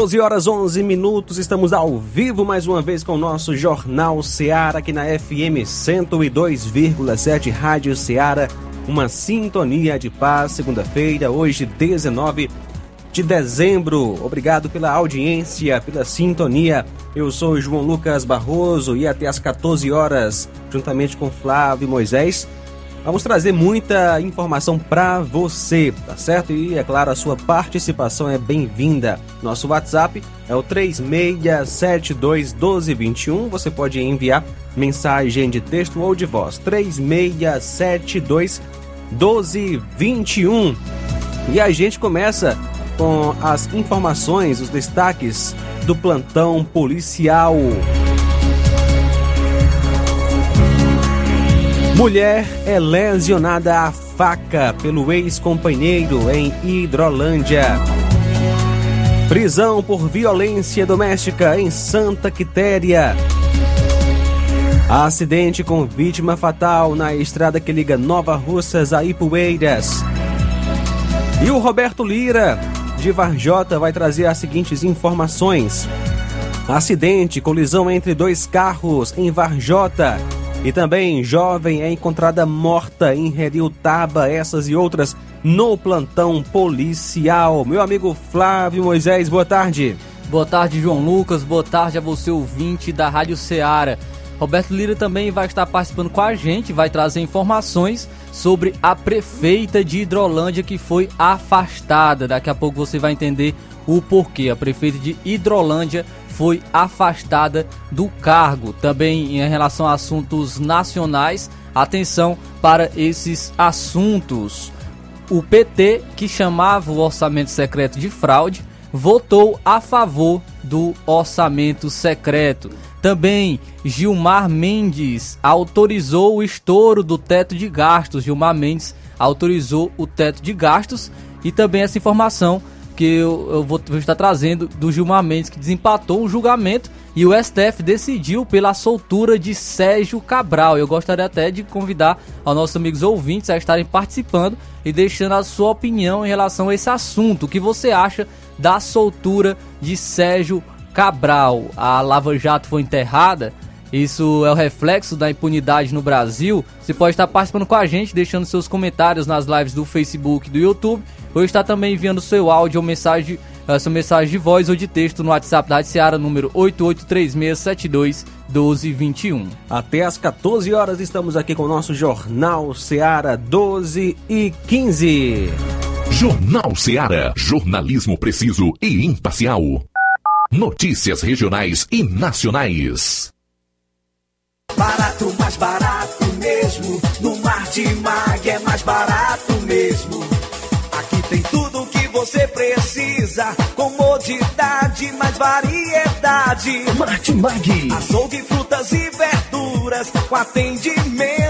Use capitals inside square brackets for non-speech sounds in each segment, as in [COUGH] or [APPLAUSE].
12 horas 11 minutos, estamos ao vivo mais uma vez com o nosso Jornal Seara aqui na FM 102,7 Rádio Seara, uma sintonia de paz, segunda-feira, hoje 19 de dezembro. Obrigado pela audiência, pela sintonia. Eu sou João Lucas Barroso e até às 14 horas, juntamente com Flávio Moisés, Vamos trazer muita informação para você, tá certo? E é claro, a sua participação é bem-vinda. Nosso WhatsApp é o 36721221. Você pode enviar mensagem de texto ou de voz. 3672 1221. E a gente começa com as informações, os destaques do plantão policial. Mulher é lesionada a faca pelo ex-companheiro em Hidrolândia. Prisão por violência doméstica em Santa Quitéria. Acidente com vítima fatal na estrada que liga Nova Russas a Ipueiras. E o Roberto Lira, de Varjota, vai trazer as seguintes informações: Acidente, colisão entre dois carros em Varjota. E também, jovem é encontrada morta em Reriutaba, essas e outras no plantão policial. Meu amigo Flávio Moisés, boa tarde. Boa tarde, João Lucas. Boa tarde a você, ouvinte da Rádio Ceará. Roberto Lira também vai estar participando com a gente, vai trazer informações sobre a prefeita de Hidrolândia que foi afastada. Daqui a pouco você vai entender o porquê. A prefeita de Hidrolândia foi afastada do cargo. Também em relação a assuntos nacionais, atenção para esses assuntos. O PT, que chamava o orçamento secreto de fraude, votou a favor do orçamento secreto. Também Gilmar Mendes autorizou o estouro do teto de gastos. Gilmar Mendes autorizou o teto de gastos e também essa informação que eu, eu vou, vou, estar trazendo do Gilmar Mendes, que desempatou um julgamento e o STF decidiu pela soltura de Sérgio Cabral. Eu gostaria até de convidar aos nossos amigos ouvintes a estarem participando e deixando a sua opinião em relação a esse assunto. O que você acha da soltura de Sérgio Cabral? A Lava Jato foi enterrada? Isso é o reflexo da impunidade no Brasil. Você pode estar participando com a gente, deixando seus comentários nas lives do Facebook e do YouTube, ou estar também enviando seu áudio ou mensagem, eh, sua mensagem de voz ou de texto no WhatsApp da Rádio Seara, número 8836721221. Até às 14 horas estamos aqui com o nosso Jornal Seara 12 e 15. Jornal Seara, jornalismo preciso e imparcial. Notícias regionais e nacionais. Barato, mais barato mesmo. No Martimag é mais barato mesmo. Aqui tem tudo o que você precisa. Comodidade, mais variedade. Martimag. Açougue, frutas e verduras. Com atendimento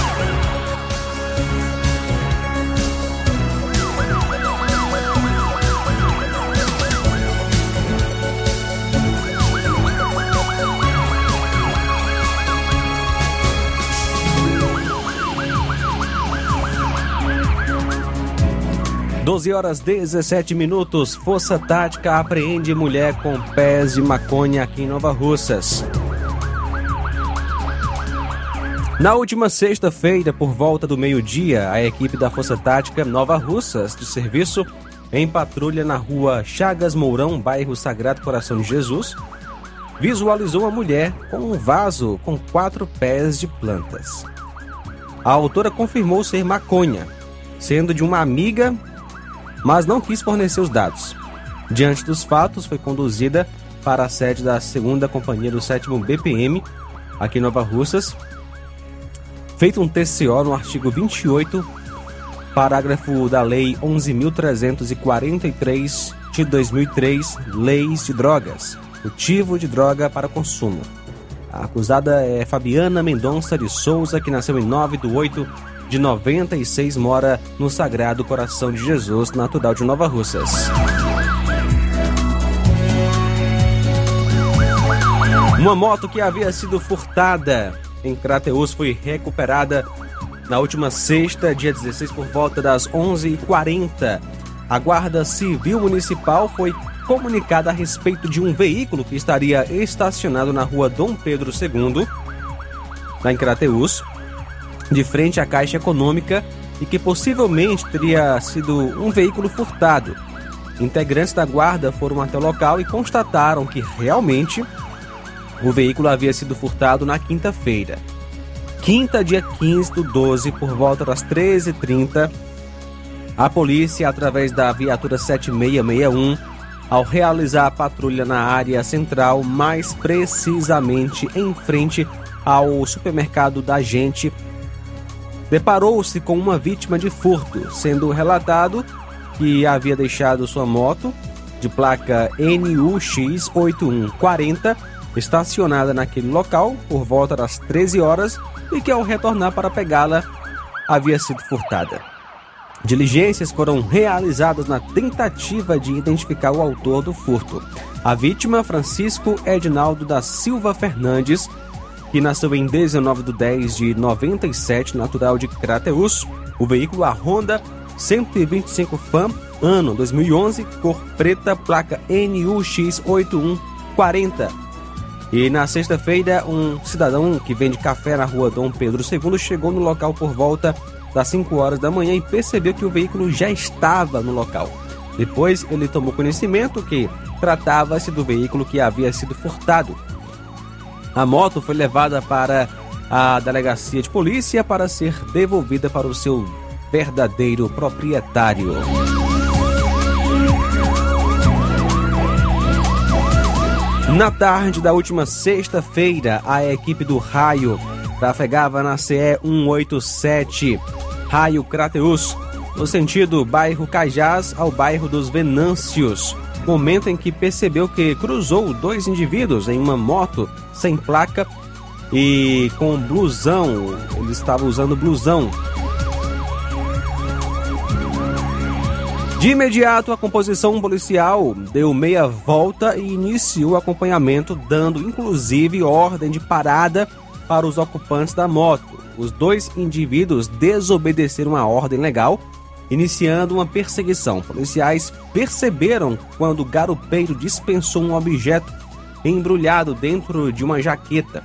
Doze horas 17 minutos. Força Tática apreende mulher com pés de maconha aqui em Nova Russas. Na última sexta-feira, por volta do meio-dia, a equipe da Força Tática Nova Russas, de serviço, em patrulha na rua Chagas Mourão, bairro Sagrado Coração de Jesus, visualizou uma mulher com um vaso com quatro pés de plantas. A autora confirmou ser maconha, sendo de uma amiga, mas não quis fornecer os dados. Diante dos fatos, foi conduzida para a sede da segunda companhia do 7 BPM, aqui em Nova Russas, feito um TCO no artigo 28, parágrafo da Lei 11.343 de 2003, Leis de Drogas, motivo de droga para consumo. A acusada é Fabiana Mendonça de Souza, que nasceu em 9 de 8 de 96, mora no Sagrado Coração de Jesus, natural de Nova Russas. Uma moto que havia sido furtada em Crateus foi recuperada na última sexta, dia 16, por volta das 11h40. A Guarda Civil Municipal foi comunicada a respeito de um veículo que estaria estacionado na rua Dom Pedro II, em Crateus, de frente à Caixa Econômica e que possivelmente teria sido um veículo furtado. Integrantes da guarda foram até o local e constataram que realmente o veículo havia sido furtado na quinta-feira. Quinta, dia 15 do 12, por volta das 13h30, a polícia, através da viatura 7661, ao realizar a patrulha na área central, mais precisamente em frente ao supermercado da gente, deparou-se com uma vítima de furto, sendo relatado que havia deixado sua moto de placa NUX8140 estacionada naquele local por volta das 13 horas e que ao retornar para pegá-la havia sido furtada. Diligências foram realizadas na tentativa de identificar o autor do furto. A vítima, Francisco Edinaldo da Silva Fernandes, que nasceu em 19 de 10 de 97, natural de Crateus. O veículo a Honda 125 FAM, ano 2011, cor preta, placa NUX8140. E na sexta-feira, um cidadão que vende café na rua Dom Pedro II chegou no local por volta das 5 horas da manhã e percebeu que o veículo já estava no local. Depois ele tomou conhecimento que tratava-se do veículo que havia sido furtado. A moto foi levada para a delegacia de polícia para ser devolvida para o seu verdadeiro proprietário. Na tarde da última sexta-feira, a equipe do Raio trafegava na CE 187, Raio Crateus, no sentido bairro Cajás ao bairro dos Venâncios. Momento em que percebeu que cruzou dois indivíduos em uma moto sem placa e com blusão. Ele estava usando blusão. De imediato, a composição policial deu meia volta e iniciou o acompanhamento, dando inclusive ordem de parada para os ocupantes da moto. Os dois indivíduos desobedeceram a ordem legal, iniciando uma perseguição. Policiais perceberam quando o garupeiro dispensou um objeto embrulhado dentro de uma jaqueta.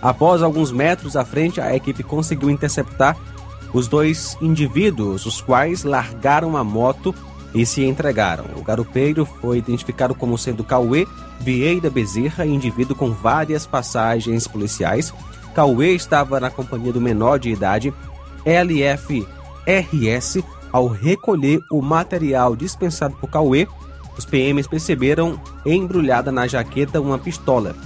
Após alguns metros à frente, a equipe conseguiu interceptar os dois indivíduos, os quais largaram a moto e se entregaram. O garupeiro foi identificado como sendo Cauê Vieira Bezerra, indivíduo com várias passagens policiais. Cauê estava na companhia do menor de idade, LFRS. Ao recolher o material dispensado por Cauê, os PMs perceberam embrulhada na jaqueta uma pistola.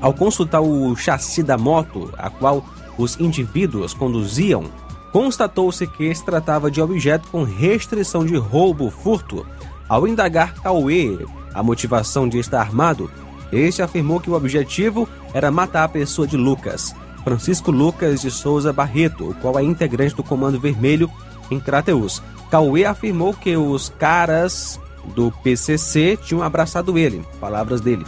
Ao consultar o chassi da moto, a qual os indivíduos conduziam, constatou-se que se tratava de objeto com restrição de roubo furto. Ao indagar Cauê a motivação de estar armado, este afirmou que o objetivo era matar a pessoa de Lucas, Francisco Lucas de Souza Barreto, o qual é integrante do Comando Vermelho em Crateus. Cauê afirmou que os caras do PCC tinham abraçado ele, palavras dele.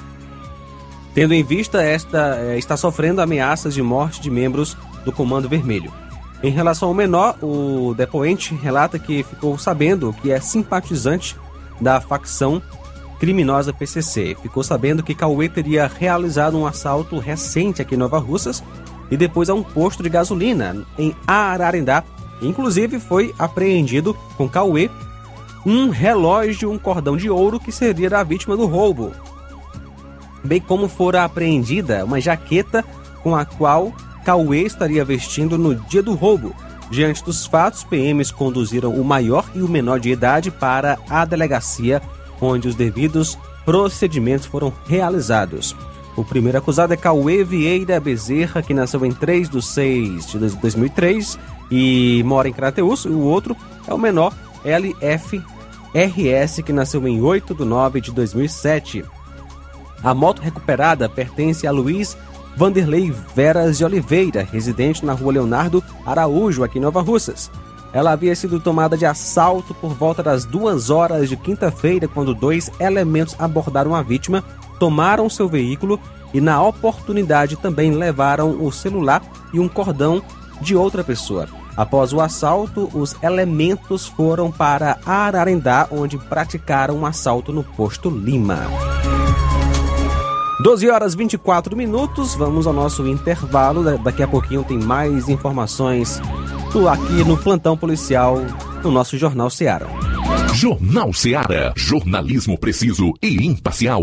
Tendo em vista esta, eh, está sofrendo ameaças de morte de membros do Comando Vermelho. Em relação ao menor, o depoente relata que ficou sabendo que é simpatizante da facção criminosa PCC. Ficou sabendo que Cauê teria realizado um assalto recente aqui em Nova Russas e depois a um posto de gasolina em Ararendá. Inclusive foi apreendido com Cauê um relógio, um cordão de ouro que seria da vítima do roubo. Bem como fora apreendida uma jaqueta com a qual Cauê estaria vestindo no dia do roubo. Diante dos fatos, PMs conduziram o maior e o menor de idade para a delegacia, onde os devidos procedimentos foram realizados. O primeiro acusado é Cauê Vieira Bezerra, que nasceu em 3 de 6 de 2003 e mora em Crateus. O outro é o menor, LFRS, que nasceu em 8 de 9 de 2007. A moto recuperada pertence a Luiz Vanderlei Veras de Oliveira, residente na rua Leonardo Araújo, aqui em Nova Russas. Ela havia sido tomada de assalto por volta das duas horas de quinta-feira, quando dois elementos abordaram a vítima, tomaram seu veículo e, na oportunidade, também levaram o celular e um cordão de outra pessoa. Após o assalto, os elementos foram para Ararendá, onde praticaram um assalto no posto Lima. 12 horas 24 minutos, vamos ao nosso intervalo. Daqui a pouquinho tem mais informações aqui no plantão policial no nosso Jornal Seara. Jornal Seara. Jornalismo preciso e imparcial.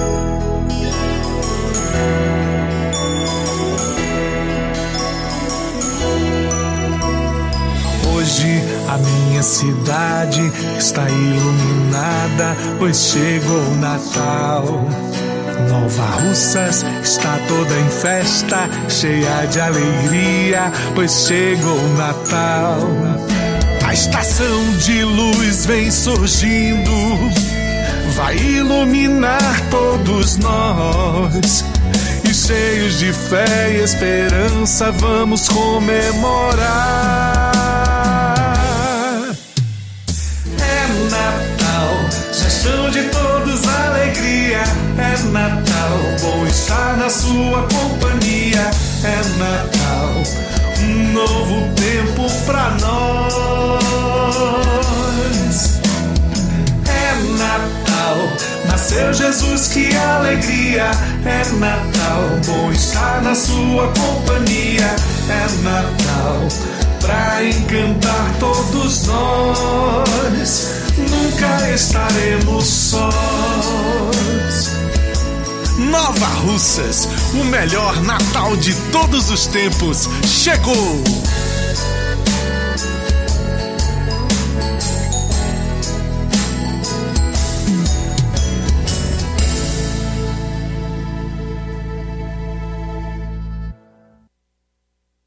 A minha cidade está iluminada, pois chegou o Natal. Nova Russas está toda em festa, cheia de alegria, pois chegou o Natal. A estação de luz vem surgindo, vai iluminar todos nós. E cheios de fé e esperança, vamos comemorar. Natal, gestão de todos alegria. É Natal, bom estar na sua companhia. É Natal, um novo tempo pra nós. É Natal, nasceu Jesus, que alegria. É Natal, bom estar na sua companhia. É Natal, pra encantar todos nós. Nunca estaremos sós. Nova Russas, o melhor Natal de todos os tempos, chegou!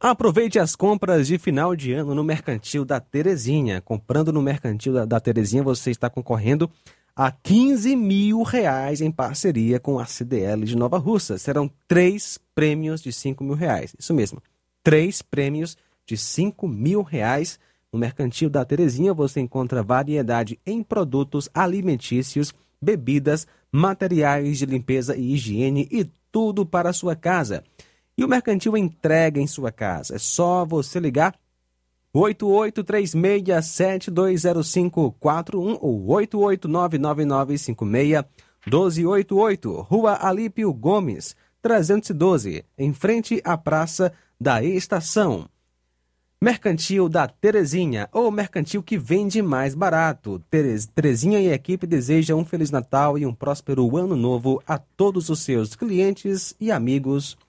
Aproveite as compras de final de ano no Mercantil da Terezinha. Comprando no Mercantil da, da Terezinha, você está concorrendo a 15 mil reais em parceria com a CDL de Nova Russa. Serão três prêmios de 5 mil reais. Isso mesmo, três prêmios de 5 mil reais. No Mercantil da Terezinha você encontra variedade em produtos alimentícios, bebidas, materiais de limpeza e higiene e tudo para a sua casa. E o Mercantil entrega em sua casa. É só você ligar 8836720541 ou 88999561288, Rua Alípio Gomes, 312, em frente à Praça da Estação. Mercantil da Terezinha, ou mercantil que vende mais barato. Terezinha e a equipe desejam um Feliz Natal e um próspero Ano Novo a todos os seus clientes e amigos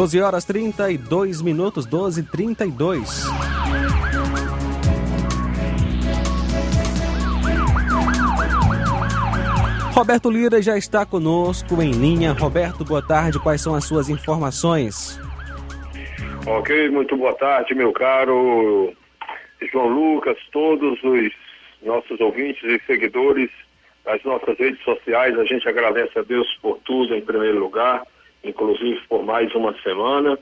12 horas 32 minutos, 12 32. Roberto Lira já está conosco em linha. Roberto, boa tarde. Quais são as suas informações? Ok, muito boa tarde, meu caro João Lucas, todos os nossos ouvintes e seguidores das nossas redes sociais. A gente agradece a Deus por tudo, em primeiro lugar inclusive por mais uma semana.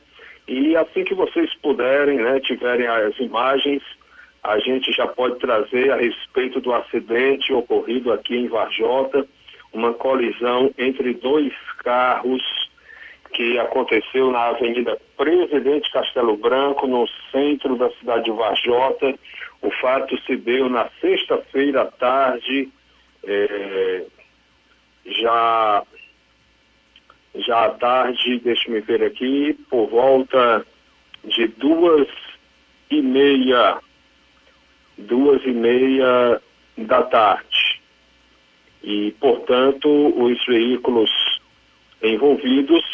E assim que vocês puderem, né, tiverem as imagens, a gente já pode trazer a respeito do acidente ocorrido aqui em Varjota, uma colisão entre dois carros que aconteceu na Avenida Presidente Castelo Branco, no centro da cidade de Varjota. O fato se deu na sexta-feira à tarde, é, já já à tarde, deixe-me ver aqui, por volta de duas e meia, duas e meia da tarde. E, portanto, os veículos envolvidos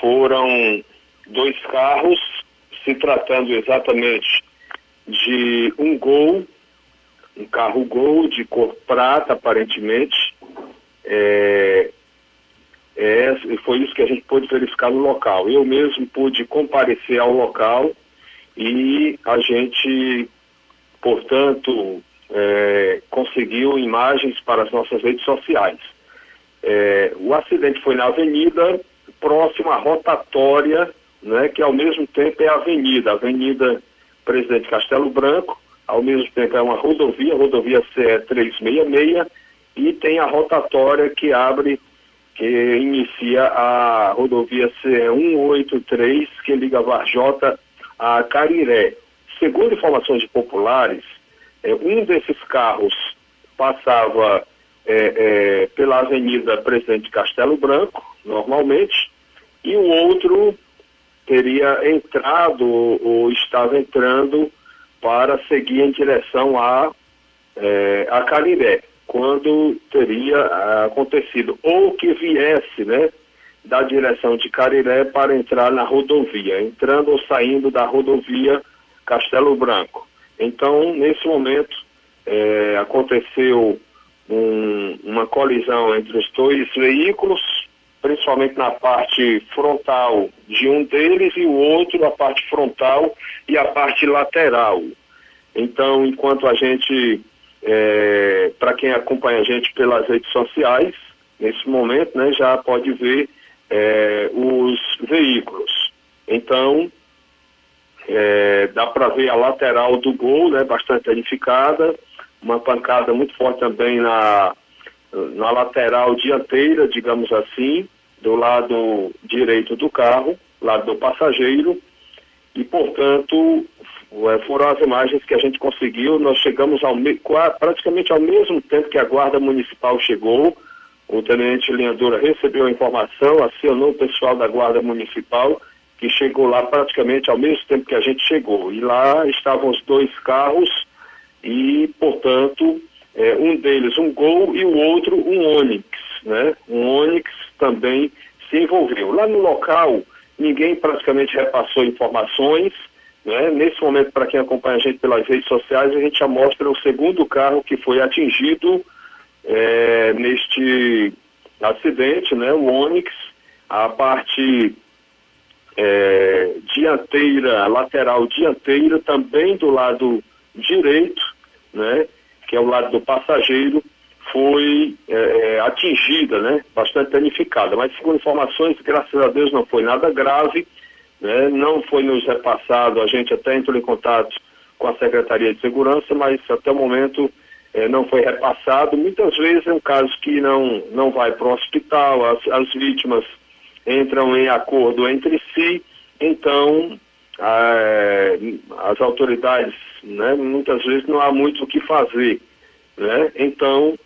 foram dois carros, se tratando exatamente de um Gol, um carro Gol de cor prata, aparentemente, é, é, foi isso que a gente pôde verificar no local. Eu mesmo pude comparecer ao local e a gente, portanto, é, conseguiu imagens para as nossas redes sociais. É, o acidente foi na avenida, próximo à rotatória, né, que ao mesmo tempo é a avenida, Avenida Presidente Castelo Branco, ao mesmo tempo é uma rodovia, rodovia CE 366, e tem a rotatória que abre que inicia a rodovia C183, que liga Varjota a Cariré. Segundo informações populares, é, um desses carros passava é, é, pela Avenida Presidente Castelo Branco, normalmente, e o outro teria entrado ou estava entrando para seguir em direção a, é, a Cariré quando teria ah, acontecido, ou que viesse, né, da direção de Cariré para entrar na rodovia, entrando ou saindo da rodovia Castelo Branco. Então, nesse momento, é, aconteceu um, uma colisão entre os dois veículos, principalmente na parte frontal de um deles e o outro a parte frontal e a parte lateral. Então, enquanto a gente, é, para quem acompanha a gente pelas redes sociais, nesse momento, né, já pode ver é, os veículos. Então, é, dá para ver a lateral do gol, né, bastante danificada, uma pancada muito forte também na, na lateral dianteira, digamos assim, do lado direito do carro, lado do passageiro, e portanto foram as imagens que a gente conseguiu. Nós chegamos ao praticamente ao mesmo tempo que a Guarda Municipal chegou. O tenente Linhadura recebeu a informação, acionou o pessoal da Guarda Municipal, que chegou lá praticamente ao mesmo tempo que a gente chegou. E lá estavam os dois carros e, portanto, é, um deles um Gol e o outro um Onix, né? Um Onix também se envolveu. Lá no local, ninguém praticamente repassou informações, né? Nesse momento, para quem acompanha a gente pelas redes sociais, a gente já mostra o segundo carro que foi atingido é, neste acidente, né? O Onix, a parte é, dianteira, lateral dianteira, também do lado direito, né, que é o lado do passageiro, foi é, é, atingida, né, bastante danificada. Mas, segundo informações, graças a Deus não foi nada grave, né, não foi nos repassado, a gente até entrou em contato com a Secretaria de Segurança, mas até o momento é, não foi repassado. Muitas vezes é um caso que não, não vai para o hospital, as, as vítimas entram em acordo entre si, então as autoridades, né, muitas vezes não há muito o que fazer, né? Então,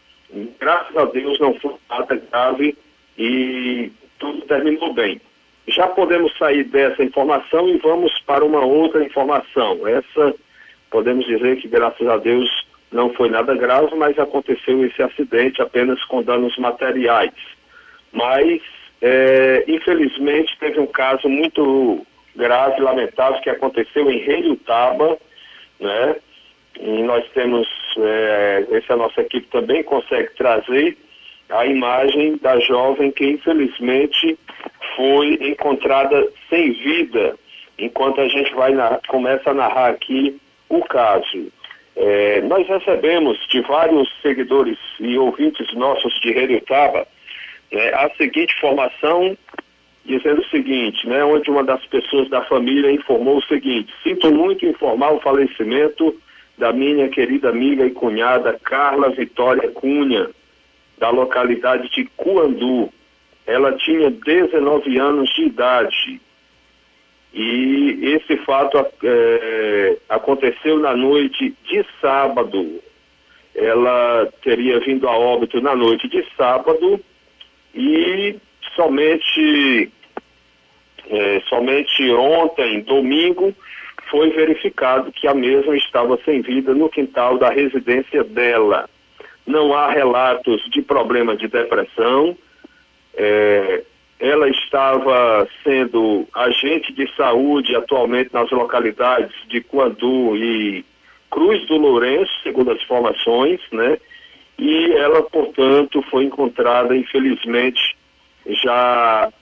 graças a Deus não foi nada grave e tudo terminou bem. Já podemos sair dessa informação e vamos para uma outra informação. Essa, podemos dizer que graças a Deus não foi nada grave, mas aconteceu esse acidente apenas com danos materiais. Mas, é, infelizmente, teve um caso muito grave, lamentável, que aconteceu em Reiutaba, né? E nós temos, é, essa nossa equipe também consegue trazer a imagem da jovem que infelizmente foi encontrada sem vida, enquanto a gente vai começa a narrar aqui o caso. É, nós recebemos de vários seguidores e ouvintes nossos de Reiutaba né, a seguinte informação dizendo o seguinte, né, onde uma das pessoas da família informou o seguinte: sinto muito informar o falecimento da minha querida amiga e cunhada Carla Vitória Cunha, da localidade de Cuandu. Ela tinha 19 anos de idade. E esse fato é, aconteceu na noite de sábado. Ela teria vindo a óbito na noite de sábado e somente é, somente ontem, domingo, foi verificado que a mesma estava sem vida no quintal da residência dela. Não há relatos de problema de depressão. É, ela estava sendo agente de saúde atualmente nas localidades de Quandu e Cruz do Lourenço, segundo as informações, né? E ela, portanto, foi encontrada, infelizmente, já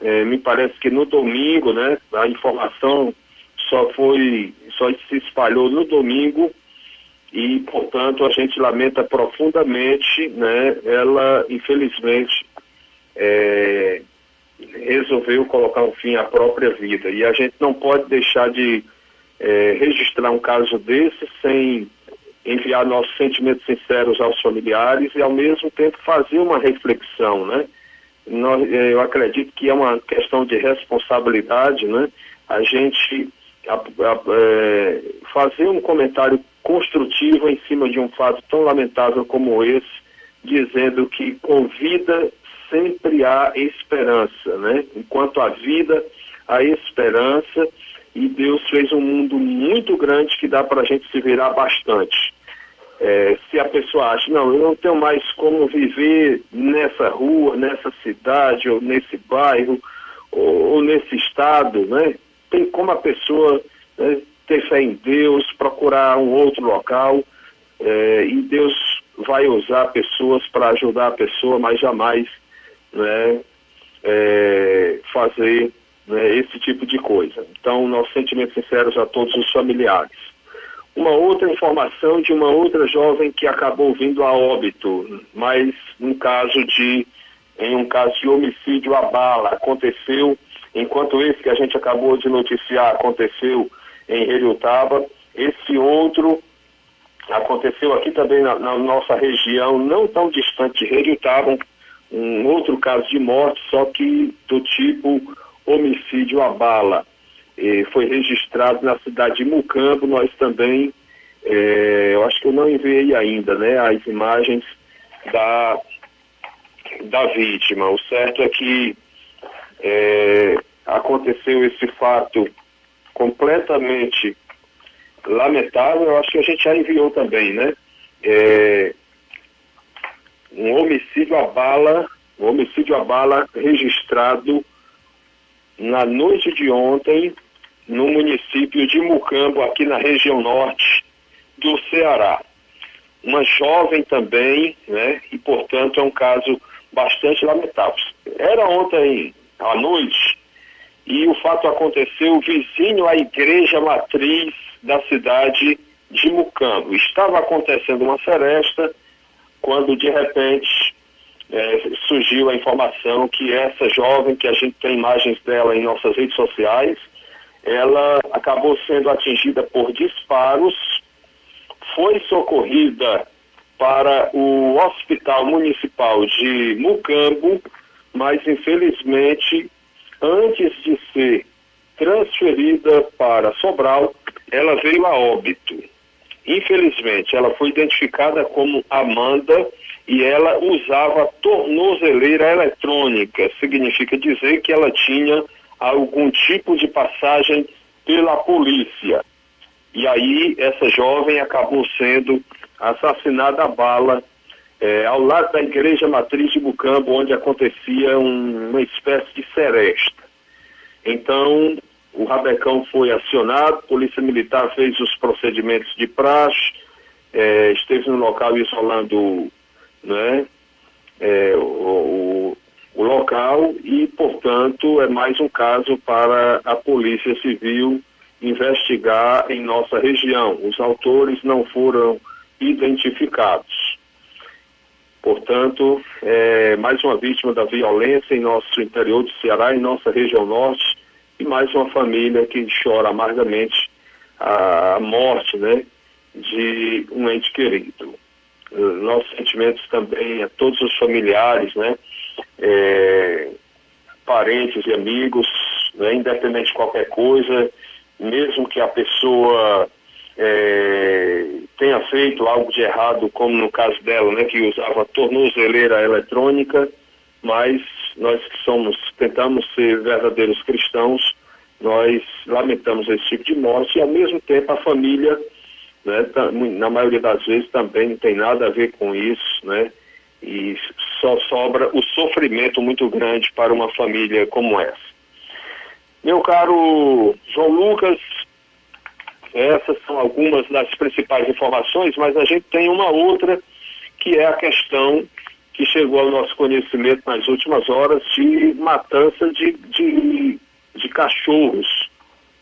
é, me parece que no domingo, né, a informação só foi, só se espalhou no domingo e, portanto, a gente lamenta profundamente, né, ela, infelizmente, é, resolveu colocar um fim à própria vida. E a gente não pode deixar de é, registrar um caso desse sem enviar nossos sentimentos sinceros aos familiares e, ao mesmo tempo, fazer uma reflexão, né? nós, eh, eu acredito que é uma questão de responsabilidade, né? A gente a, a, é, fazer um comentário construtivo em cima de um fato tão lamentável como esse, dizendo que com vida sempre há esperança, né? Enquanto há vida, há esperança e Deus fez um mundo muito grande que dá para a gente se virar bastante. É, se a pessoa acha, não, eu não tenho mais como viver nessa rua, nessa cidade, ou nesse bairro, ou, ou nesse estado, né? Tem como a pessoa né, ter fé em Deus, procurar um outro local, é, e Deus vai usar pessoas para ajudar a pessoa, mas jamais né, é, fazer né, esse tipo de coisa. Então, nossos sentimentos sinceros a todos os familiares. Uma outra informação de uma outra jovem que acabou vindo a óbito, mas um caso de, em um caso de homicídio à bala, aconteceu, enquanto esse que a gente acabou de noticiar aconteceu em Heriotaba, esse outro aconteceu aqui também na, na, nossa região, não tão distante de Heriotaba, um, outro caso de morte, só que do tipo homicídio à bala. E foi registrado na cidade de Mucambo, nós também, é, eu acho que eu não enviei ainda, né, as imagens da, da vítima. O certo é que é, aconteceu esse fato completamente lamentável, eu acho que a gente já enviou também, né? É, um homicídio à bala, um homicídio à bala registrado na noite de ontem no município de Mucambo, aqui na região norte do Ceará. Uma jovem também, né? E portanto é um caso bastante lamentável. Era ontem à noite e o fato aconteceu vizinho à igreja matriz da cidade de Mucambo. Estava acontecendo uma seresta quando de repente é, surgiu a informação que essa jovem, que a gente tem imagens dela em nossas redes sociais, ela acabou sendo atingida por disparos, foi socorrida para o Hospital Municipal de Mucambo, mas infelizmente, antes de ser transferida para Sobral, ela veio a óbito. Infelizmente, ela foi identificada como Amanda e ela usava tornozeleira eletrônica, significa dizer que ela tinha algum tipo de passagem pela polícia. E aí essa jovem acabou sendo assassinada a bala é, ao lado da igreja matriz de Bucambo, onde acontecia um, uma espécie de seresta. Então, o Rabecão foi acionado, a Polícia Militar fez os procedimentos de praxe, é, esteve no local isolando né, é, o, o, local e, portanto, é mais um caso para a Polícia Civil investigar em nossa região. Os autores não foram identificados. Portanto, é mais uma vítima da violência em nosso interior do Ceará, em nossa região norte, e mais uma família que chora amargamente a morte né, de um ente querido nossos sentimentos também a todos os familiares, né? É, parentes e amigos, né? independente de qualquer coisa, mesmo que a pessoa é, tenha feito algo de errado, como no caso dela, né, que usava tornozeleira eletrônica, mas nós que somos, tentamos ser verdadeiros cristãos, nós lamentamos esse tipo de morte e ao mesmo tempo a família né, na maioria das vezes também não tem nada a ver com isso, né? E só sobra o sofrimento muito grande para uma família como essa. Meu caro João Lucas, essas são algumas das principais informações, mas a gente tem uma outra que é a questão que chegou ao nosso conhecimento nas últimas horas de matança de, de, de cachorros,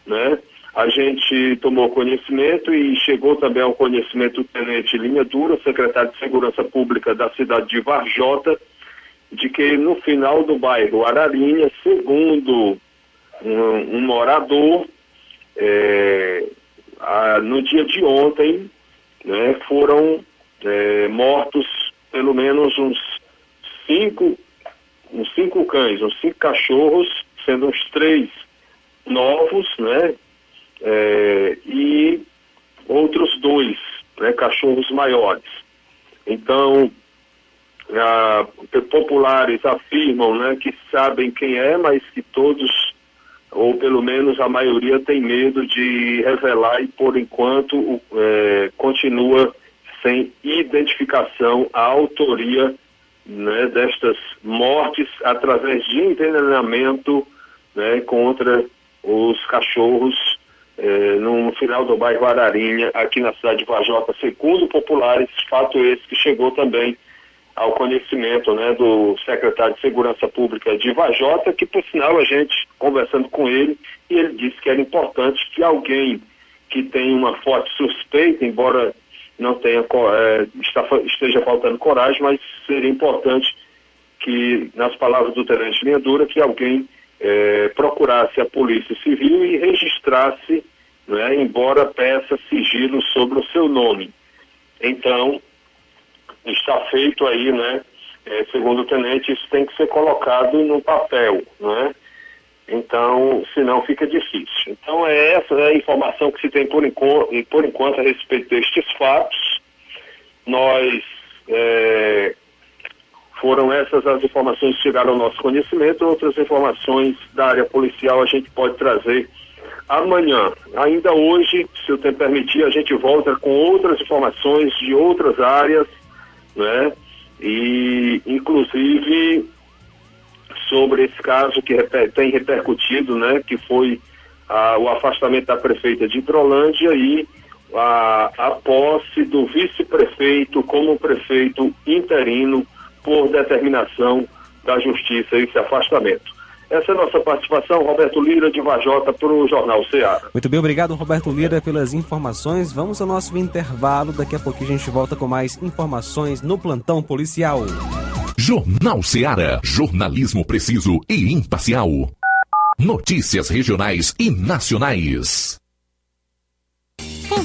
né? a gente tomou conhecimento e chegou também ao conhecimento do Tenente Linha Dura, secretário de Segurança Pública da cidade de Varjota, de que no final do bairro Ararinha, segundo um, um morador, é, no dia de ontem, né, foram é, mortos pelo menos uns cinco, uns cinco cães, uns cinco cachorros, sendo uns três novos, né, é, e outros dois né, cachorros maiores. Então, a, populares afirmam né, que sabem quem é, mas que todos, ou pelo menos a maioria, tem medo de revelar e, por enquanto, é, continua sem identificação a autoria né, destas mortes através de envenenamento né, contra os cachorros eh, no final do bairro Ararinha, aqui na cidade de Vajota, segundo populares, fato esse que chegou também ao conhecimento né, do secretário de Segurança Pública de Vajota, que por sinal a gente conversando com ele, e ele disse que era importante que alguém que tem uma forte suspeita, embora não tenha é, está, esteja faltando coragem, mas seria importante que, nas palavras do tenente Linha Dura, que alguém é, procurasse a Polícia Civil e registrasse, né, embora peça sigilo sobre o seu nome. Então, está feito aí, né? É, segundo o tenente, isso tem que ser colocado no papel, né? Então, senão fica difícil. Então, é essa a informação que se tem por, enquanto, por enquanto a respeito destes fatos. Nós, é, foram essas as informações que chegaram ao nosso conhecimento. Outras informações da área policial a gente pode trazer amanhã. Ainda hoje, se o tempo permitir, a gente volta com outras informações de outras áreas né? E, inclusive, sobre esse caso que tem repercutido, né? Que foi a, o afastamento da prefeita de Hidrolândia e a, a posse do vice-prefeito como prefeito interino por determinação da justiça, esse afastamento. Essa é a nossa participação, Roberto Lira de Vajota para o Jornal Ceará. Muito bem, obrigado Roberto Lira pelas informações. Vamos ao nosso intervalo, daqui a pouquinho a gente volta com mais informações no plantão policial. Jornal Ceará, jornalismo preciso e imparcial. Notícias regionais e nacionais.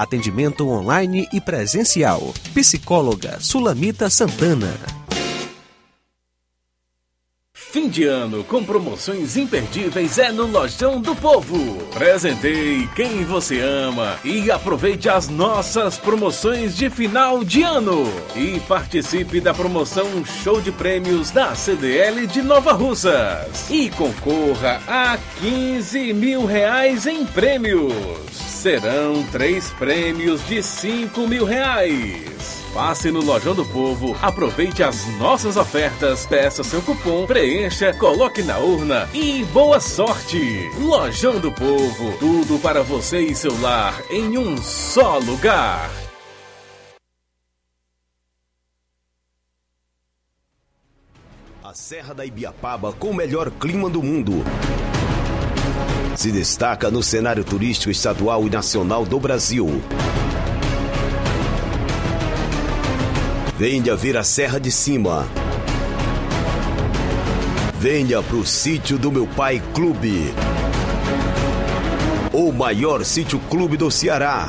Atendimento online e presencial. Psicóloga Sulamita Santana. Fim de ano com promoções imperdíveis é no Lojão do Povo. Presentei quem você ama e aproveite as nossas promoções de final de ano. E participe da promoção Show de Prêmios da CDL de Nova Russas. E concorra a 15 mil reais em prêmios. Serão três prêmios de 5 mil reais. Passe no Lojão do Povo, aproveite as nossas ofertas, peça seu cupom, preencha, coloque na urna e boa sorte! Lojão do Povo, tudo para você e seu lar em um só lugar. A Serra da Ibiapaba com o melhor clima do mundo. Se destaca no cenário turístico estadual e nacional do Brasil. Venha ver a Serra de Cima. Venha pro sítio do meu pai Clube. O maior sítio clube do Ceará.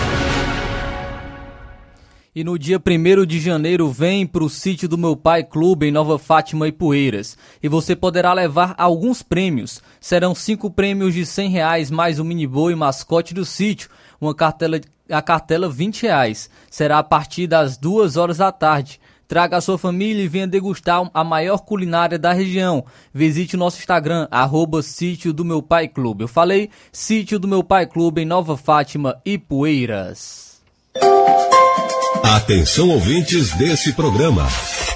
E no dia 1 de janeiro vem para o sítio do meu pai clube em Nova Fátima e Poeiras. E você poderá levar alguns prêmios. Serão cinco prêmios de 100 reais mais o mini boi mascote do sítio. Uma cartela, a cartela 20 reais. Será a partir das duas horas da tarde. Traga a sua família e venha degustar a maior culinária da região. Visite o nosso Instagram, arroba Sítio do Meu Pai Clube. Eu falei Sítio do Meu Pai Clube em Nova Fátima e Poeiras. Atenção ouvintes desse programa.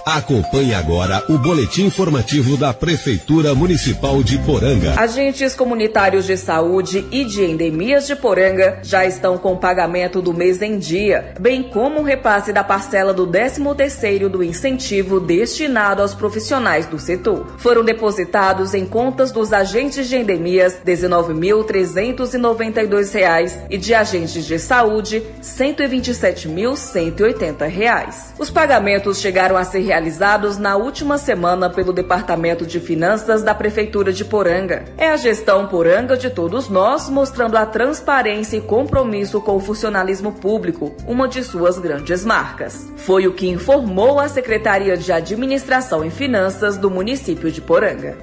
Acompanhe agora o boletim informativo da Prefeitura Municipal de Poranga. Agentes comunitários de saúde e de endemias de Poranga já estão com pagamento do mês em dia, bem como o repasse da parcela do 13º do incentivo destinado aos profissionais do setor. Foram depositados em contas dos agentes de endemias R$ 19.392 e de agentes de saúde R$ 127.180. Os pagamentos chegaram a ser realizados na última semana pelo Departamento de Finanças da Prefeitura de Poranga. É a gestão Poranga de todos nós, mostrando a transparência e compromisso com o funcionalismo público, uma de suas grandes marcas. Foi o que informou a Secretaria de Administração e Finanças do município de Poranga.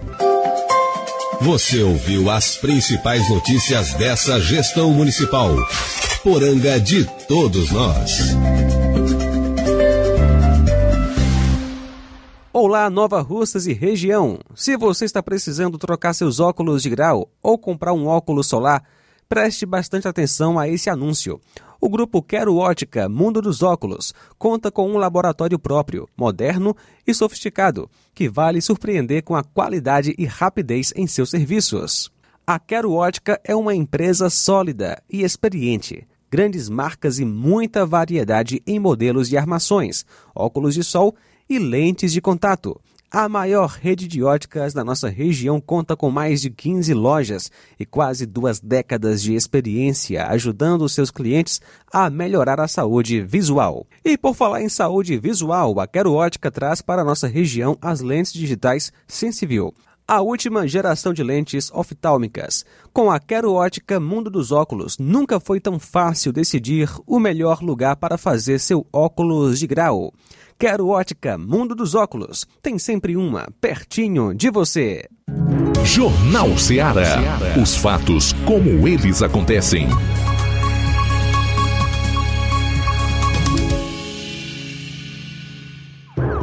Você ouviu as principais notícias dessa gestão municipal. Poranga de todos nós. Olá, Nova Russas e região. Se você está precisando trocar seus óculos de grau ou comprar um óculos solar, preste bastante atenção a esse anúncio. O grupo Quero Ótica Mundo dos Óculos conta com um laboratório próprio, moderno e sofisticado, que vai lhe surpreender com a qualidade e rapidez em seus serviços. A Quero Ótica é uma empresa sólida e experiente grandes marcas e muita variedade em modelos de armações, óculos de sol e lentes de contato. A maior rede de óticas da nossa região conta com mais de 15 lojas e quase duas décadas de experiência ajudando seus clientes a melhorar a saúde visual. E por falar em saúde visual, a Quero Ótica traz para a nossa região as lentes digitais Sensivil a última geração de lentes oftálmicas. Com a Quero Ótica Mundo dos Óculos, nunca foi tão fácil decidir o melhor lugar para fazer seu óculos de grau. Quero Ótica Mundo dos Óculos. Tem sempre uma pertinho de você. Jornal Ceará. Os fatos como eles acontecem.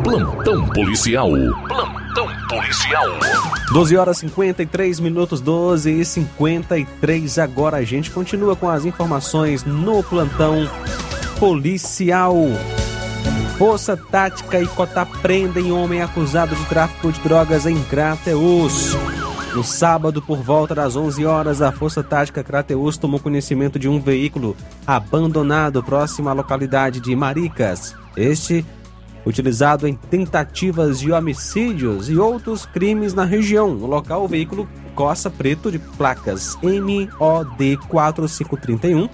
Plantão policial. Plantão policial. 12 horas 53 minutos, 12 e 53. Agora a gente continua com as informações no plantão policial. Força Tática e Cotá prendem homem acusado de tráfico de drogas em Crateus. No sábado, por volta das 11 horas, a Força Tática Crateus tomou conhecimento de um veículo abandonado próximo à localidade de Maricas. Este utilizado em tentativas de homicídios e outros crimes na região. No local, o veículo Coça Preto de placas MOD 4531,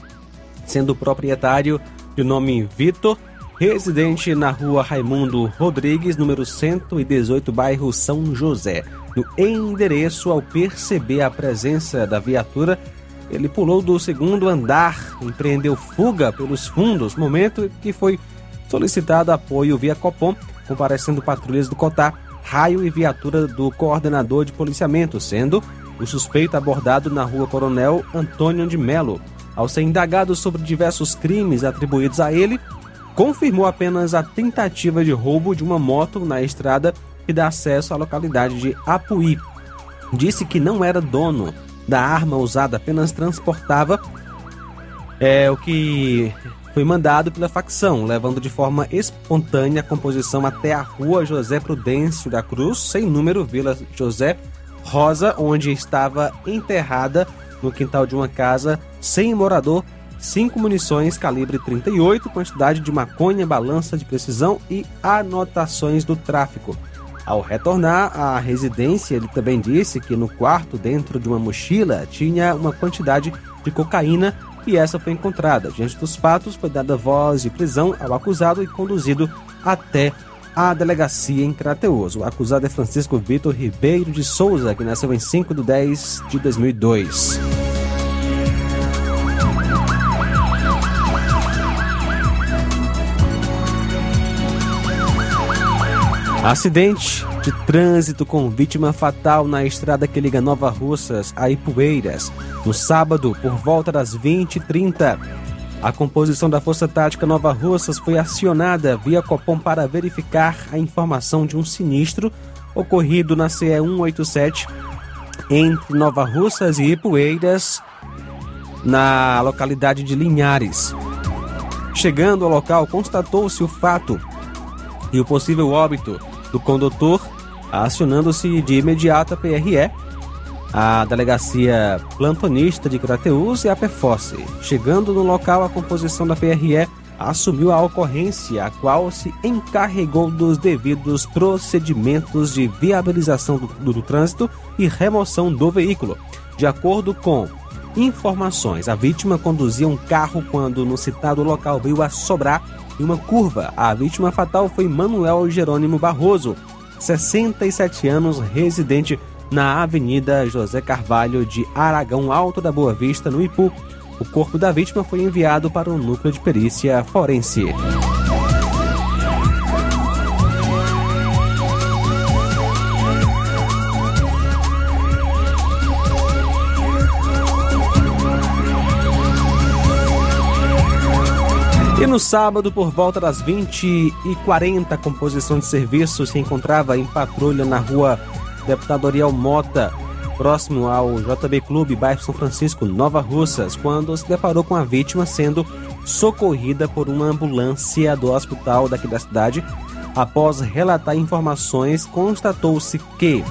sendo proprietário de nome Vitor, residente na rua Raimundo Rodrigues, número 118, bairro São José. No endereço, ao perceber a presença da viatura, ele pulou do segundo andar, empreendeu fuga pelos fundos, momento que foi solicitado apoio via Copom, comparecendo patrulhas do COTAR, raio e viatura do coordenador de policiamento, sendo o suspeito abordado na rua Coronel Antônio de Melo. Ao ser indagado sobre diversos crimes atribuídos a ele, confirmou apenas a tentativa de roubo de uma moto na estrada que dá acesso à localidade de Apuí. Disse que não era dono da arma usada, apenas transportava é o que foi mandado pela facção, levando de forma espontânea a composição até a rua José Prudêncio da Cruz, sem número, Vila José Rosa, onde estava enterrada no quintal de uma casa sem morador, cinco munições calibre 38, quantidade de maconha, balança de precisão e anotações do tráfico. Ao retornar à residência, ele também disse que no quarto, dentro de uma mochila, tinha uma quantidade de cocaína e essa foi encontrada. Diante dos fatos, foi dada voz de prisão ao acusado e conduzido até à delegacia em Crateus. O acusado é Francisco Vitor Ribeiro de Souza, que nasceu em 5 de 10 de 2002. Acidente de trânsito com vítima fatal na estrada que liga Nova Russas a Ipueiras, no sábado, por volta das 20h30. A composição da Força Tática Nova Russas foi acionada via Copom para verificar a informação de um sinistro ocorrido na CE 187 entre Nova Russas e Ipueiras, na localidade de Linhares. Chegando ao local, constatou-se o fato e o possível óbito do condutor, acionando-se de imediato a PRE, a delegacia plantonista de Crateus e a PFOSSE. Chegando no local, a composição da PRE assumiu a ocorrência, a qual se encarregou dos devidos procedimentos de viabilização do, do, do trânsito e remoção do veículo. De acordo com informações, a vítima conduzia um carro quando no citado local veio a sobrar em uma curva. A vítima fatal foi Manuel Jerônimo Barroso, 67 anos, residente na Avenida José Carvalho de Aragão Alto da Boa Vista, no Ipu. O corpo da vítima foi enviado para o núcleo de perícia forense. No sábado, por volta das 20 e 40, a composição de serviço se encontrava em patrulha na rua Deputado Ariel Mota, próximo ao JB Clube, bairro São Francisco, Nova Russas, quando se deparou com a vítima sendo socorrida por uma ambulância do hospital daqui da cidade. Após relatar informações, constatou-se que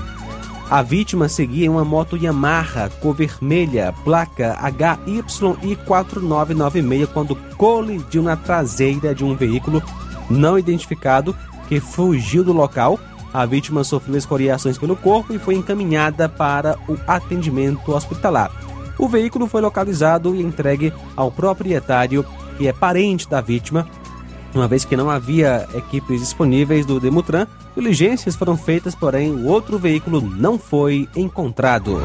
a vítima seguia uma moto Yamaha cor vermelha, placa HYI4996, quando colidiu na traseira de um veículo não identificado que fugiu do local. A vítima sofreu escoriações pelo corpo e foi encaminhada para o atendimento hospitalar. O veículo foi localizado e entregue ao proprietário, que é parente da vítima, uma vez que não havia equipes disponíveis do Demutran, diligências foram feitas, porém o outro veículo não foi encontrado.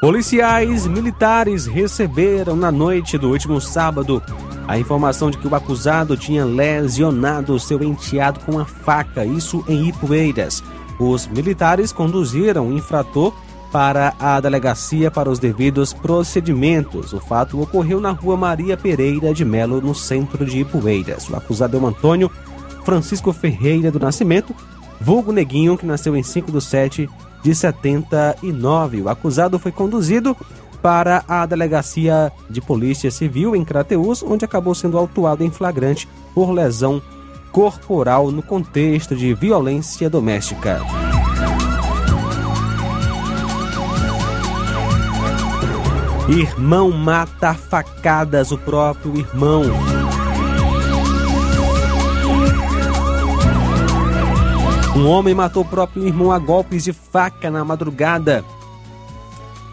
Policiais militares receberam na noite do último sábado a informação de que o acusado tinha lesionado seu enteado com uma faca, isso em Ipueiras. Os militares conduziram o infrator para a delegacia para os devidos procedimentos. O fato ocorreu na rua Maria Pereira de Melo, no centro de Ipueiras. O acusado é o Antônio Francisco Ferreira do Nascimento, vulgo Neguinho, que nasceu em 5 de 7 de 79. O acusado foi conduzido para a delegacia de polícia civil em Crateus, onde acabou sendo autuado em flagrante por lesão corporal no contexto de violência doméstica. Irmão mata facadas o próprio irmão. Um homem matou o próprio irmão a golpes de faca na madrugada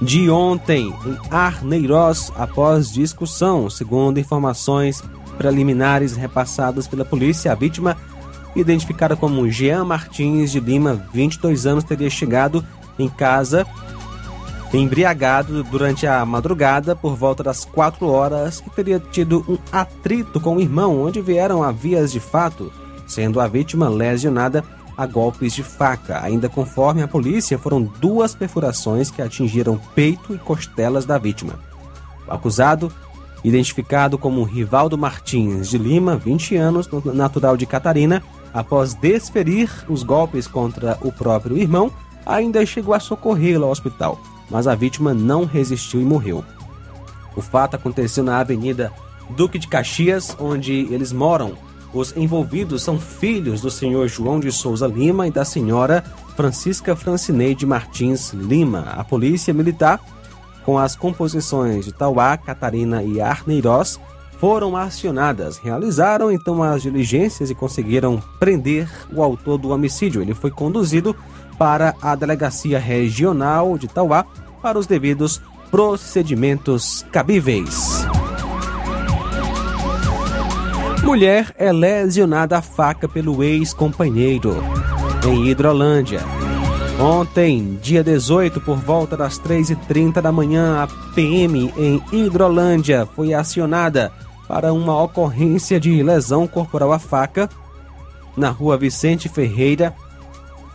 de ontem em Arneiroz após discussão. Segundo informações preliminares repassadas pela polícia, a vítima, identificada como Jean Martins de Lima, 22 anos, teria chegado em casa embriagado durante a madrugada por volta das 4 horas e teria tido um atrito com o irmão, onde vieram a vias de fato, sendo a vítima lesionada a golpes de faca. Ainda conforme a polícia, foram duas perfurações que atingiram peito e costelas da vítima. O acusado, identificado como Rivaldo Martins de Lima, 20 anos, natural de Catarina, após desferir os golpes contra o próprio irmão, ainda chegou a socorrê-lo ao hospital mas a vítima não resistiu e morreu. O fato aconteceu na Avenida Duque de Caxias, onde eles moram. Os envolvidos são filhos do senhor João de Souza Lima e da senhora Francisca Francineide Martins Lima. A polícia militar, com as composições de Tauá, Catarina e Arneiroz, foram acionadas. Realizaram então as diligências e conseguiram prender o autor do homicídio. Ele foi conduzido para a Delegacia Regional de Tauá para os devidos procedimentos cabíveis. Mulher é lesionada a faca pelo ex-companheiro em Hidrolândia. Ontem, dia 18, por volta das 3h30 da manhã, a PM em Hidrolândia foi acionada para uma ocorrência de lesão corporal à faca na rua Vicente Ferreira,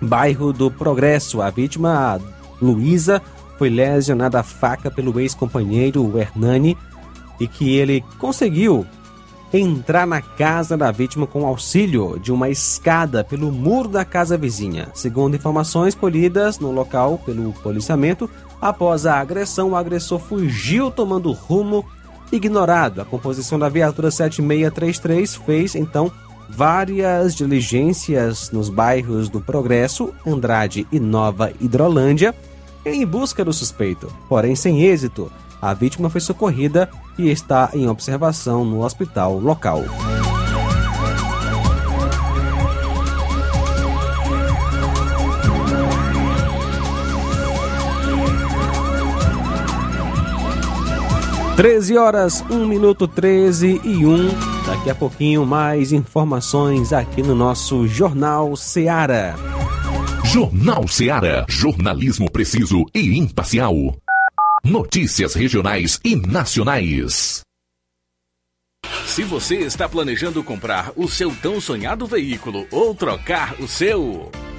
bairro do Progresso. A vítima, Luísa, foi lesionada a faca pelo ex-companheiro Hernani e que ele conseguiu entrar na casa da vítima com auxílio de uma escada pelo muro da casa vizinha. Segundo informações colhidas no local pelo policiamento, após a agressão, o agressor fugiu tomando rumo ignorado. A composição da viatura 7633 fez então várias diligências nos bairros do Progresso, Andrade e Nova Hidrolândia em busca do suspeito, porém sem êxito. A vítima foi socorrida e está em observação no hospital local. Treze horas, um minuto treze e um. Daqui a pouquinho mais informações aqui no nosso Jornal Seara. Jornal Seara. Jornalismo preciso e imparcial. Notícias regionais e nacionais. Se você está planejando comprar o seu tão sonhado veículo ou trocar o seu.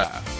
Bora!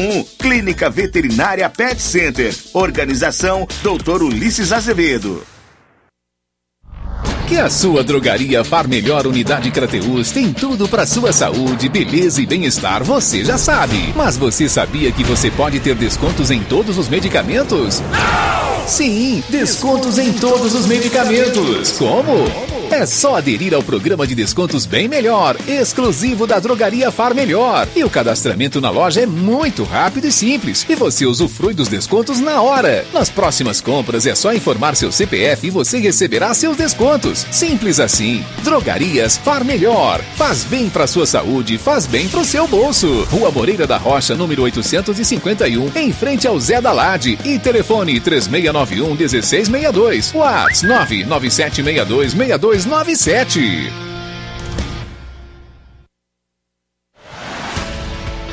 Clínica Veterinária Pet Center. Organização Dr. Ulisses Azevedo. Que a sua drogaria Far Melhor Unidade Crateus tem tudo para sua saúde, beleza e bem-estar, você já sabe. Mas você sabia que você pode ter descontos em todos os medicamentos? Sim, descontos em todos os medicamentos. Como? É só aderir ao programa de descontos Bem Melhor, exclusivo da Drogaria Far Melhor. E o cadastramento na loja é muito rápido e simples. E você usufrui dos descontos na hora. Nas próximas compras é só informar seu CPF e você receberá seus descontos. Simples assim. Drogarias Far Melhor. Faz bem para sua saúde, faz bem pro seu bolso. Rua Moreira da Rocha, número 851, em frente ao Zé da Lade. E telefone 3691 1662. WhatsApp 99762 6297.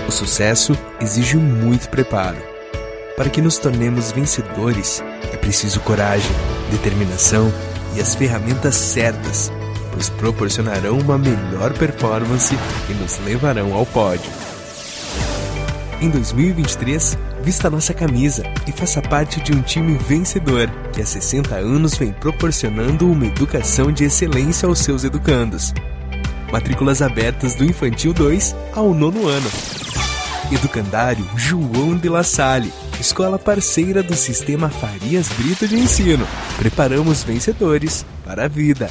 O sucesso exige muito preparo. Para que nos tornemos vencedores, é preciso coragem, determinação e as ferramentas certas, pois proporcionarão uma melhor performance e nos levarão ao pódio. Em 2023, vista nossa camisa e faça parte de um time vencedor que há 60 anos vem proporcionando uma educação de excelência aos seus educandos. Matrículas abertas do Infantil 2 ao nono ano. Educandário João de La Salle, escola parceira do Sistema Farias Brito de Ensino. Preparamos vencedores para a vida.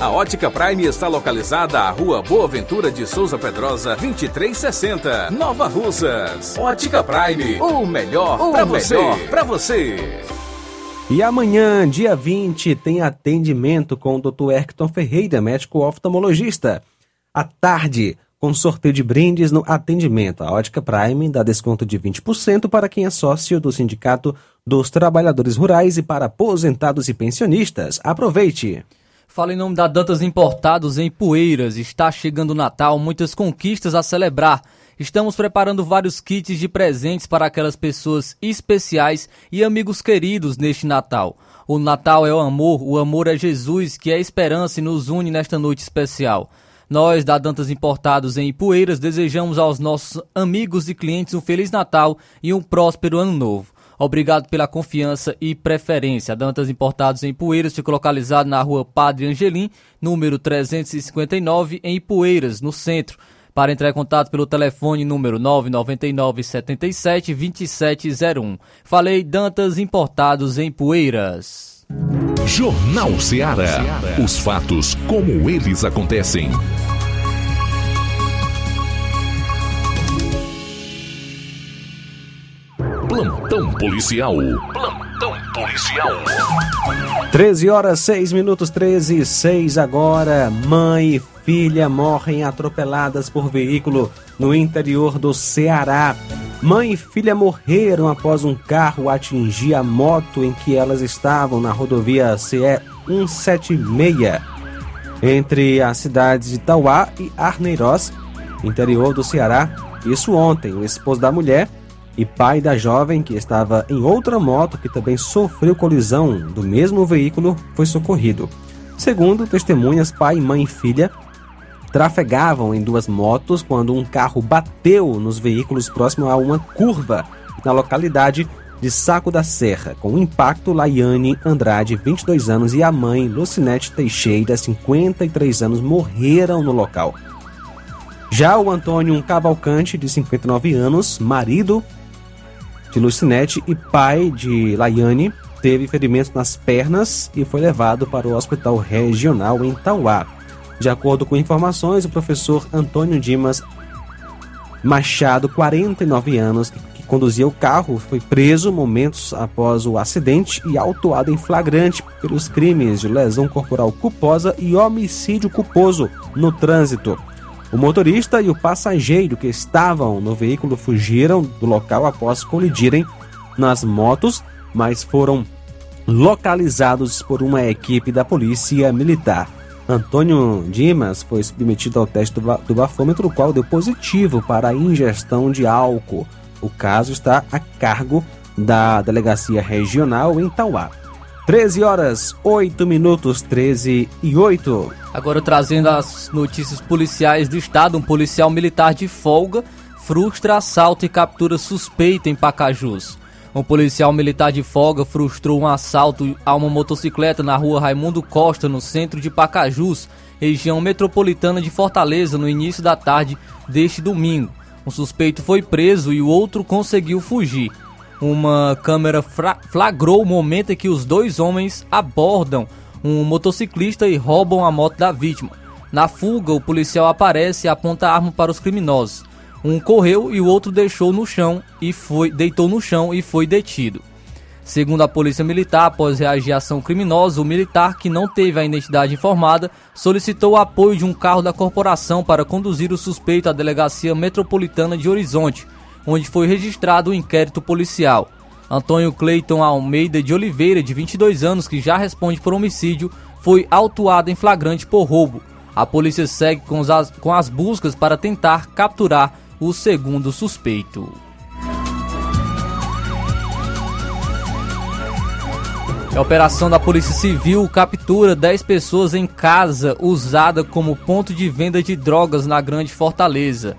A Ótica Prime está localizada à Rua Boa Ventura de Souza Pedrosa, 2360, Nova Russas. Ótica Prime, o melhor para você. Pra você. E amanhã, dia 20, tem atendimento com o Dr. Erkton Ferreira, médico oftalmologista. À tarde, com sorteio de brindes no atendimento. A Ótica Prime dá desconto de 20% para quem é sócio do Sindicato dos Trabalhadores Rurais e para aposentados e pensionistas. Aproveite! Fala em nome da Dantas Importados em Poeiras. Está chegando o Natal, muitas conquistas a celebrar. Estamos preparando vários kits de presentes para aquelas pessoas especiais e amigos queridos neste Natal. O Natal é o amor, o amor é Jesus, que é a esperança e nos une nesta noite especial. Nós, da Dantas Importados em Ipueiras, desejamos aos nossos amigos e clientes um Feliz Natal e um próspero Ano Novo. Obrigado pela confiança e preferência. Dantas Importados em Ipueiras fica localizado na rua Padre Angelim, número 359, em Ipueiras, no centro. Para entrar em contato pelo telefone número 999 77 2701. Falei Dantas Importados em Poeiras. Jornal Ceará. Os fatos como eles acontecem. Plantão policial. Plantão policial. 13 horas 6 minutos 13 e 6 agora. Mãe e filha morrem atropeladas por veículo no interior do Ceará. Mãe e filha morreram após um carro atingir a moto em que elas estavam na rodovia CE 176 entre as cidades de Tauá e Arneiroz, interior do Ceará. Isso ontem. O esposo da mulher e pai da jovem que estava em outra moto que também sofreu colisão do mesmo veículo foi socorrido. Segundo testemunhas, pai, mãe e filha trafegavam em duas motos quando um carro bateu nos veículos próximo a uma curva na localidade de Saco da Serra. Com impacto, Laiane Andrade, 22 anos, e a mãe, Lucinete Teixeira, 53 anos, morreram no local. Já o Antônio Cavalcante, de 59 anos, marido de Lucinete e pai de Laiane, teve ferimentos nas pernas e foi levado para o Hospital Regional em Tauá. De acordo com informações, o professor Antônio Dimas Machado, 49 anos, que conduzia o carro, foi preso momentos após o acidente e autuado em flagrante pelos crimes de lesão corporal culposa e homicídio culposo no trânsito. O motorista e o passageiro que estavam no veículo fugiram do local após colidirem nas motos, mas foram localizados por uma equipe da Polícia Militar. Antônio Dimas foi submetido ao teste do bafômetro, o qual deu positivo para a ingestão de álcool. O caso está a cargo da Delegacia Regional em Tauá. 13 horas 8 minutos 13 e 8. Agora trazendo as notícias policiais do estado, um policial militar de folga frustra assalto e captura suspeita em Pacajus. Um policial militar de folga frustrou um assalto a uma motocicleta na rua Raimundo Costa, no centro de Pacajus, região metropolitana de Fortaleza, no início da tarde deste domingo. Um suspeito foi preso e o outro conseguiu fugir. Uma câmera flagrou o momento em que os dois homens abordam um motociclista e roubam a moto da vítima. Na fuga, o policial aparece e aponta a arma para os criminosos. Um correu e o outro deixou no chão e foi deitou no chão e foi detido. Segundo a polícia militar, após reagir à ação criminosa, o militar, que não teve a identidade informada, solicitou o apoio de um carro da corporação para conduzir o suspeito à delegacia metropolitana de Horizonte, onde foi registrado o um inquérito policial. Antônio Cleiton Almeida de Oliveira, de 22 anos, que já responde por homicídio, foi autuado em flagrante por roubo. A polícia segue com as, com as buscas para tentar capturar o segundo suspeito. A operação da Polícia Civil captura 10 pessoas em casa usada como ponto de venda de drogas na Grande Fortaleza.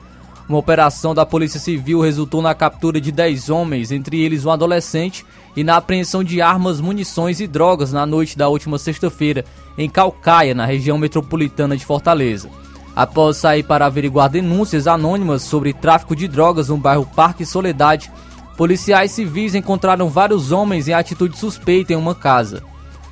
Uma operação da Polícia Civil resultou na captura de 10 homens, entre eles um adolescente, e na apreensão de armas, munições e drogas na noite da última sexta-feira, em Calcaia, na região metropolitana de Fortaleza. Após sair para averiguar denúncias anônimas sobre tráfico de drogas no bairro Parque Soledade, policiais civis encontraram vários homens em atitude suspeita em uma casa.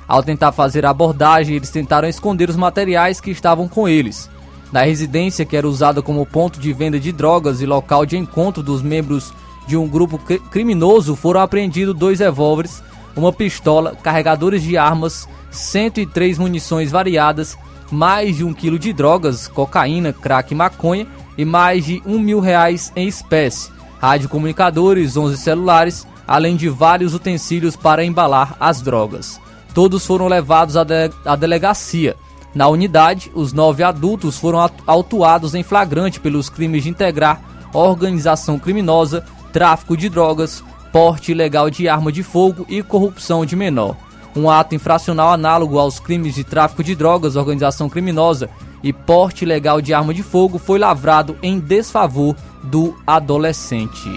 Ao tentar fazer a abordagem, eles tentaram esconder os materiais que estavam com eles. Na residência, que era usada como ponto de venda de drogas e local de encontro dos membros de um grupo criminoso, foram apreendidos dois revólveres, uma pistola, carregadores de armas, 103 munições variadas, mais de um quilo de drogas, cocaína, crack e maconha e mais de um mil reais em espécie, radiocomunicadores, 11 celulares, além de vários utensílios para embalar as drogas. Todos foram levados à, de à delegacia. Na unidade, os nove adultos foram autuados em flagrante pelos crimes de integrar organização criminosa, tráfico de drogas, porte ilegal de arma de fogo e corrupção de menor. Um ato infracional análogo aos crimes de tráfico de drogas, organização criminosa e porte ilegal de arma de fogo foi lavrado em desfavor do adolescente.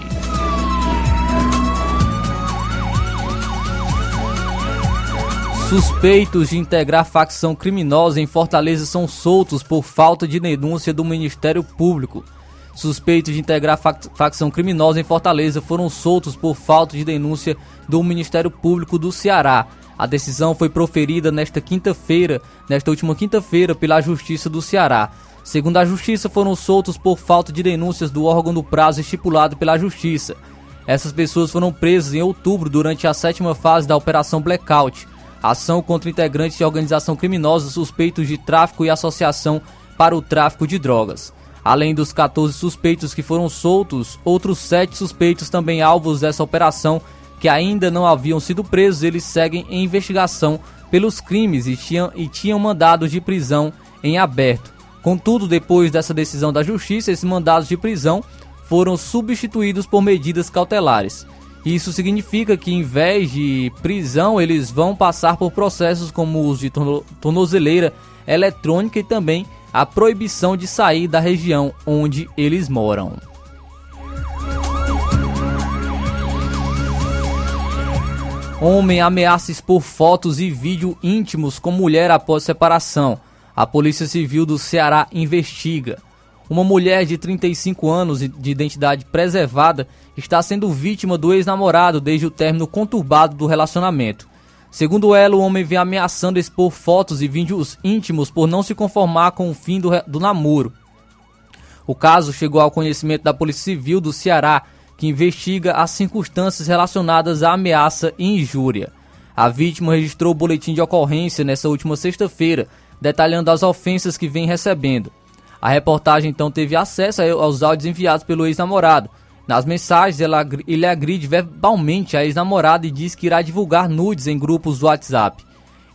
Suspeitos de integrar facção criminosa em Fortaleza são soltos por falta de denúncia do Ministério Público. Suspeitos de integrar facção criminosa em Fortaleza foram soltos por falta de denúncia do Ministério Público do Ceará. A decisão foi proferida nesta quinta-feira, nesta última quinta-feira, pela Justiça do Ceará. Segundo a Justiça, foram soltos por falta de denúncias do órgão do prazo estipulado pela Justiça. Essas pessoas foram presas em outubro durante a sétima fase da Operação Blackout ação contra integrantes de organização criminosa suspeitos de tráfico e associação para o tráfico de drogas. Além dos 14 suspeitos que foram soltos, outros 7 suspeitos também alvos dessa operação que ainda não haviam sido presos, eles seguem em investigação pelos crimes e tinham, e tinham mandados de prisão em aberto. Contudo, depois dessa decisão da justiça, esses mandados de prisão foram substituídos por medidas cautelares. Isso significa que, em vez de prisão, eles vão passar por processos como o de tornozeleira eletrônica e também a proibição de sair da região onde eles moram. Homem ameaça expor fotos e vídeo íntimos com mulher após separação. A Polícia Civil do Ceará investiga. Uma mulher de 35 anos de identidade preservada está sendo vítima do ex-namorado desde o término conturbado do relacionamento. Segundo ela, o homem vem ameaçando expor fotos e vídeos íntimos por não se conformar com o fim do, do namoro. O caso chegou ao conhecimento da Polícia Civil do Ceará, que investiga as circunstâncias relacionadas à ameaça e injúria. A vítima registrou o boletim de ocorrência nesta última sexta-feira, detalhando as ofensas que vem recebendo. A reportagem então teve acesso aos áudios enviados pelo ex-namorado. Nas mensagens, ele agride verbalmente a ex-namorada e diz que irá divulgar nudes em grupos do WhatsApp.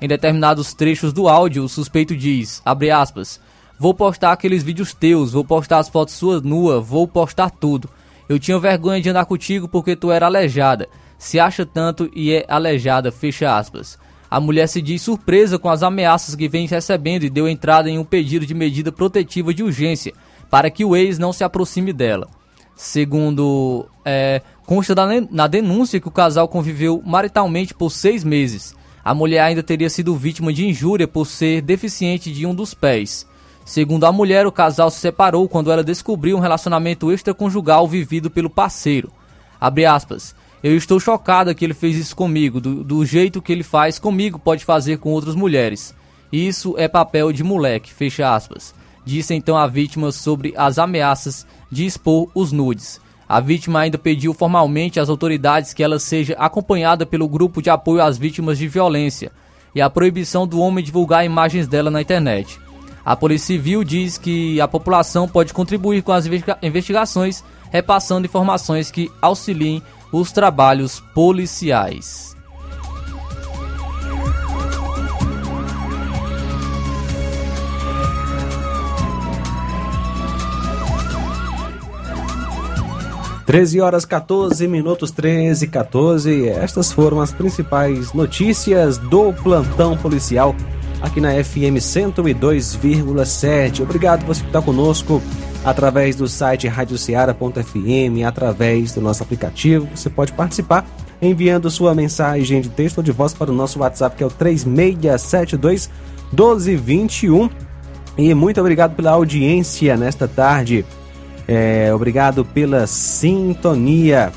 Em determinados trechos do áudio, o suspeito diz, aspas, Vou postar aqueles vídeos teus, vou postar as fotos suas nua, vou postar tudo. Eu tinha vergonha de andar contigo porque tu era aleijada. Se acha tanto e é aleijada, fecha aspas. A mulher se diz surpresa com as ameaças que vem recebendo e deu entrada em um pedido de medida protetiva de urgência para que o ex não se aproxime dela. Segundo é, consta na denúncia que o casal conviveu maritalmente por seis meses. A mulher ainda teria sido vítima de injúria por ser deficiente de um dos pés. Segundo a mulher, o casal se separou quando ela descobriu um relacionamento extraconjugal vivido pelo parceiro. Abre aspas. Eu estou chocada que ele fez isso comigo. Do, do jeito que ele faz comigo, pode fazer com outras mulheres. Isso é papel de moleque, fecha aspas. Disse então a vítima sobre as ameaças de expor os nudes. A vítima ainda pediu formalmente às autoridades que ela seja acompanhada pelo grupo de apoio às vítimas de violência e a proibição do homem divulgar imagens dela na internet. A Polícia Civil diz que a população pode contribuir com as investigações, repassando informações que auxiliem os trabalhos policiais. Treze horas 14 minutos, 13 e 14. Estas foram as principais notícias do plantão policial aqui na FM 102,7. Obrigado você que está conosco através do site radioceara.fm, através do nosso aplicativo. Você pode participar enviando sua mensagem de texto ou de voz para o nosso WhatsApp, que é o 3672 1221. E muito obrigado pela audiência nesta tarde. É, obrigado pela sintonia.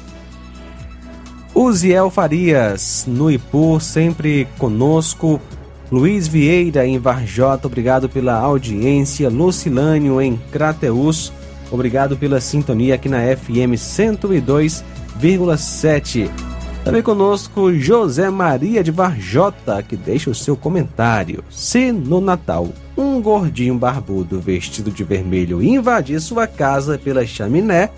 Uziel Farias, no Ipu, sempre conosco. Luiz Vieira, em Varjota, obrigado pela audiência. Lucilânio, em Crateus, obrigado pela sintonia aqui na FM 102,7. Também conosco José Maria de Varjota, que deixa o seu comentário. Se no Natal um gordinho barbudo vestido de vermelho invadir sua casa pela chaminé,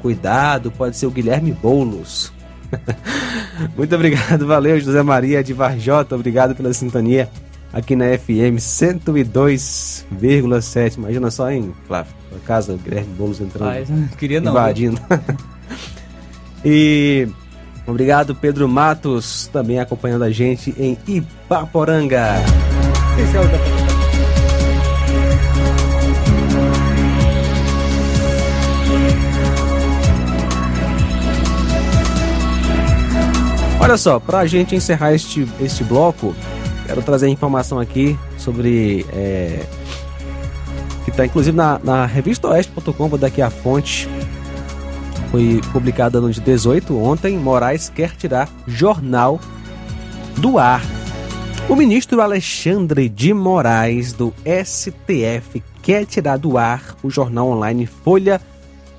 cuidado, pode ser o Guilherme Boulos. [LAUGHS] Muito obrigado, valeu José Maria de Varjota, obrigado pela sintonia aqui na FM 102,7. Imagina só, hein, Flávio? A casa, o Guilherme Boulos entrando, Mas, queria não, invadindo. [LAUGHS] e obrigado, Pedro Matos, também acompanhando a gente em Ipaporanga. Esse é o Olha só, para a gente encerrar este, este bloco, quero trazer informação aqui sobre. É, que está inclusive na, na revista oeste.com, vou dar aqui a fonte. Foi publicada no dia 18, ontem. Moraes quer tirar jornal do ar. O ministro Alexandre de Moraes, do STF, quer tirar do ar o jornal online Folha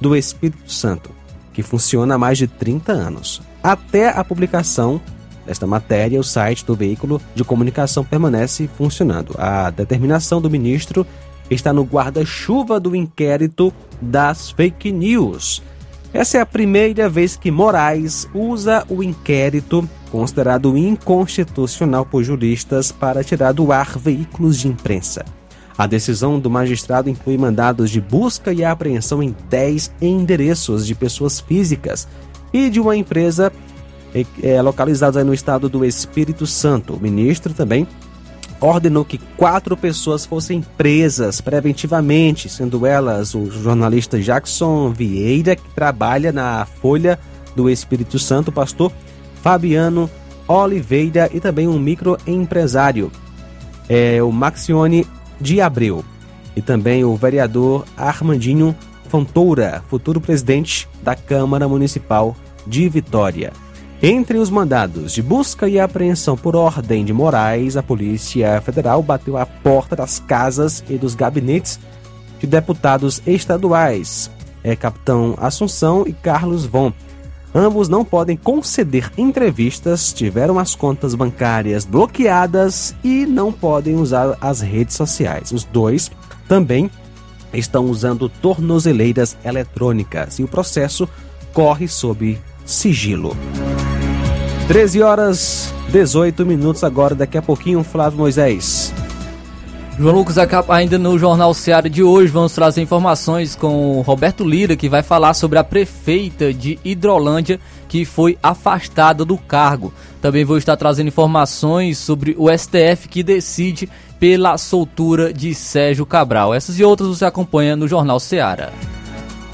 do Espírito Santo, que funciona há mais de 30 anos. Até a publicação desta matéria, o site do veículo de comunicação permanece funcionando. A determinação do ministro está no guarda-chuva do inquérito das fake news. Essa é a primeira vez que Moraes usa o inquérito considerado inconstitucional por juristas para tirar do ar veículos de imprensa. A decisão do magistrado inclui mandados de busca e apreensão em 10 endereços de pessoas físicas e de uma empresa é, localizada no estado do Espírito Santo. O ministro também ordenou que quatro pessoas fossem presas preventivamente, sendo elas o jornalista Jackson Vieira, que trabalha na Folha do Espírito Santo, o pastor Fabiano Oliveira e também um microempresário, é, o Maxione de Abreu, e também o vereador Armandinho Fontoura, futuro presidente da Câmara Municipal de Vitória. Entre os mandados de busca e apreensão por ordem de Moraes, a Polícia Federal bateu à porta das casas e dos gabinetes de deputados estaduais, é Capitão Assunção e Carlos Von. Ambos não podem conceder entrevistas, tiveram as contas bancárias bloqueadas e não podem usar as redes sociais. Os dois também estão usando tornozeleiras eletrônicas e o processo corre sob sigilo. 13 horas 18 minutos agora, daqui a pouquinho, Flávio Moisés. João Lucas, ainda no Jornal Seara de hoje, vamos trazer informações com Roberto Lira, que vai falar sobre a prefeita de Hidrolândia, que foi afastada do cargo. Também vou estar trazendo informações sobre o STF, que decide pela soltura de Sérgio Cabral. Essas e outras você acompanha no Jornal Seara.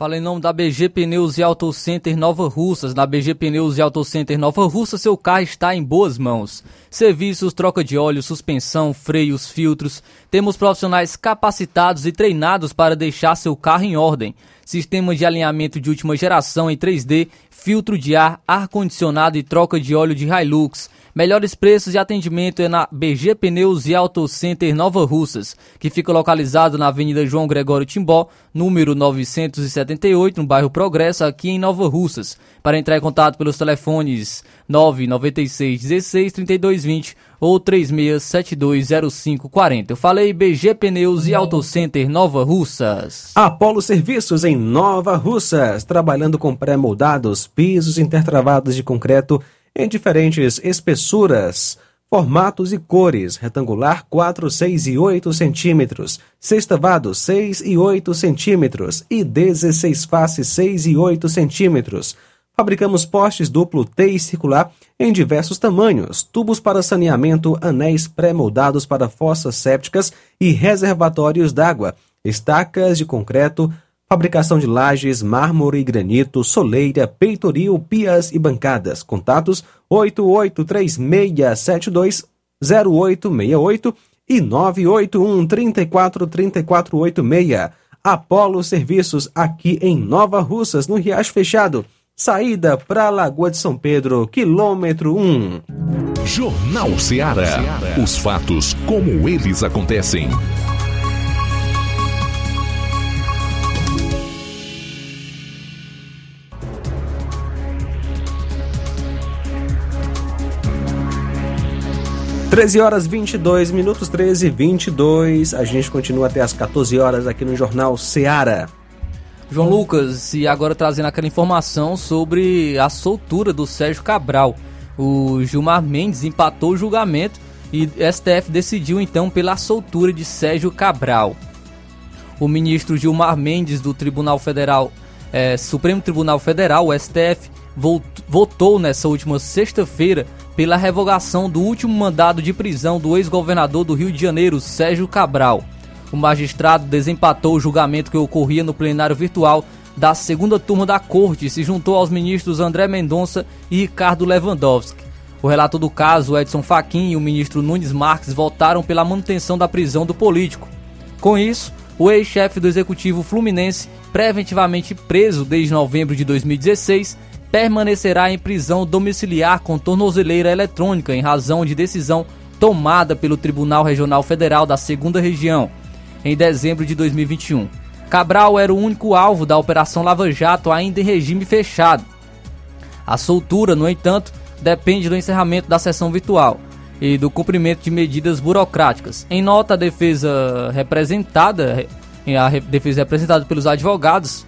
Fala em nome da BG Pneus e Auto Center Nova Russas. Na BG Pneus e Auto Center Nova Russas, seu carro está em boas mãos. Serviços, troca de óleo, suspensão, freios, filtros. Temos profissionais capacitados e treinados para deixar seu carro em ordem. Sistema de alinhamento de última geração em 3D, filtro de ar, ar-condicionado e troca de óleo de Hilux. Melhores preços e atendimento é na BG Pneus e Auto Center Nova Russas, que fica localizado na Avenida João Gregório Timbó, número 978, no bairro Progresso, aqui em Nova Russas. Para entrar em contato pelos telefones 996 16 32 20 ou 36720540. Eu falei BG Pneus e Auto Center Nova Russas. Apolo Serviços em Nova Russas, trabalhando com pré-moldados, pisos intertravados de concreto em diferentes espessuras, formatos e cores, retangular 4, 6 e 8 centímetros, sextavado 6 e 8 centímetros e 16 faces 6 e 8 centímetros. Fabricamos postes duplo T e circular em diversos tamanhos, tubos para saneamento, anéis pré-moldados para fossas sépticas e reservatórios d'água, estacas de concreto, Fabricação de lajes, mármore e granito, soleira, peitoril, pias e bancadas. Contatos 8836720868 e 981 34 3486. Apolo Serviços aqui em Nova Russas, no Riacho Fechado. Saída para Lagoa de São Pedro, quilômetro 1. Jornal Ceará. Os fatos como eles acontecem. 13 horas 22 minutos, 13 e 22. A gente continua até as 14 horas aqui no Jornal Seara. João Lucas, e agora trazendo aquela informação sobre a soltura do Sérgio Cabral. O Gilmar Mendes empatou o julgamento e STF decidiu então pela soltura de Sérgio Cabral. O ministro Gilmar Mendes do Tribunal Federal, é, Supremo Tribunal Federal, o STF, votou nessa última sexta-feira pela revogação do último mandado de prisão do ex-governador do Rio de Janeiro, Sérgio Cabral. O magistrado desempatou o julgamento que ocorria no plenário virtual da segunda turma da corte e se juntou aos ministros André Mendonça e Ricardo Lewandowski. O relator do caso, Edson Fachin e o ministro Nunes Marques votaram pela manutenção da prisão do político. Com isso, o ex-chefe do executivo fluminense, preventivamente preso desde novembro de 2016, permanecerá em prisão domiciliar com tornozeleira eletrônica em razão de decisão tomada pelo Tribunal Regional Federal da Segunda Região em dezembro de 2021. Cabral era o único alvo da Operação Lava Jato ainda em regime fechado. A soltura, no entanto, depende do encerramento da sessão virtual e do cumprimento de medidas burocráticas. Em nota, a defesa representada, a defesa representada pelos advogados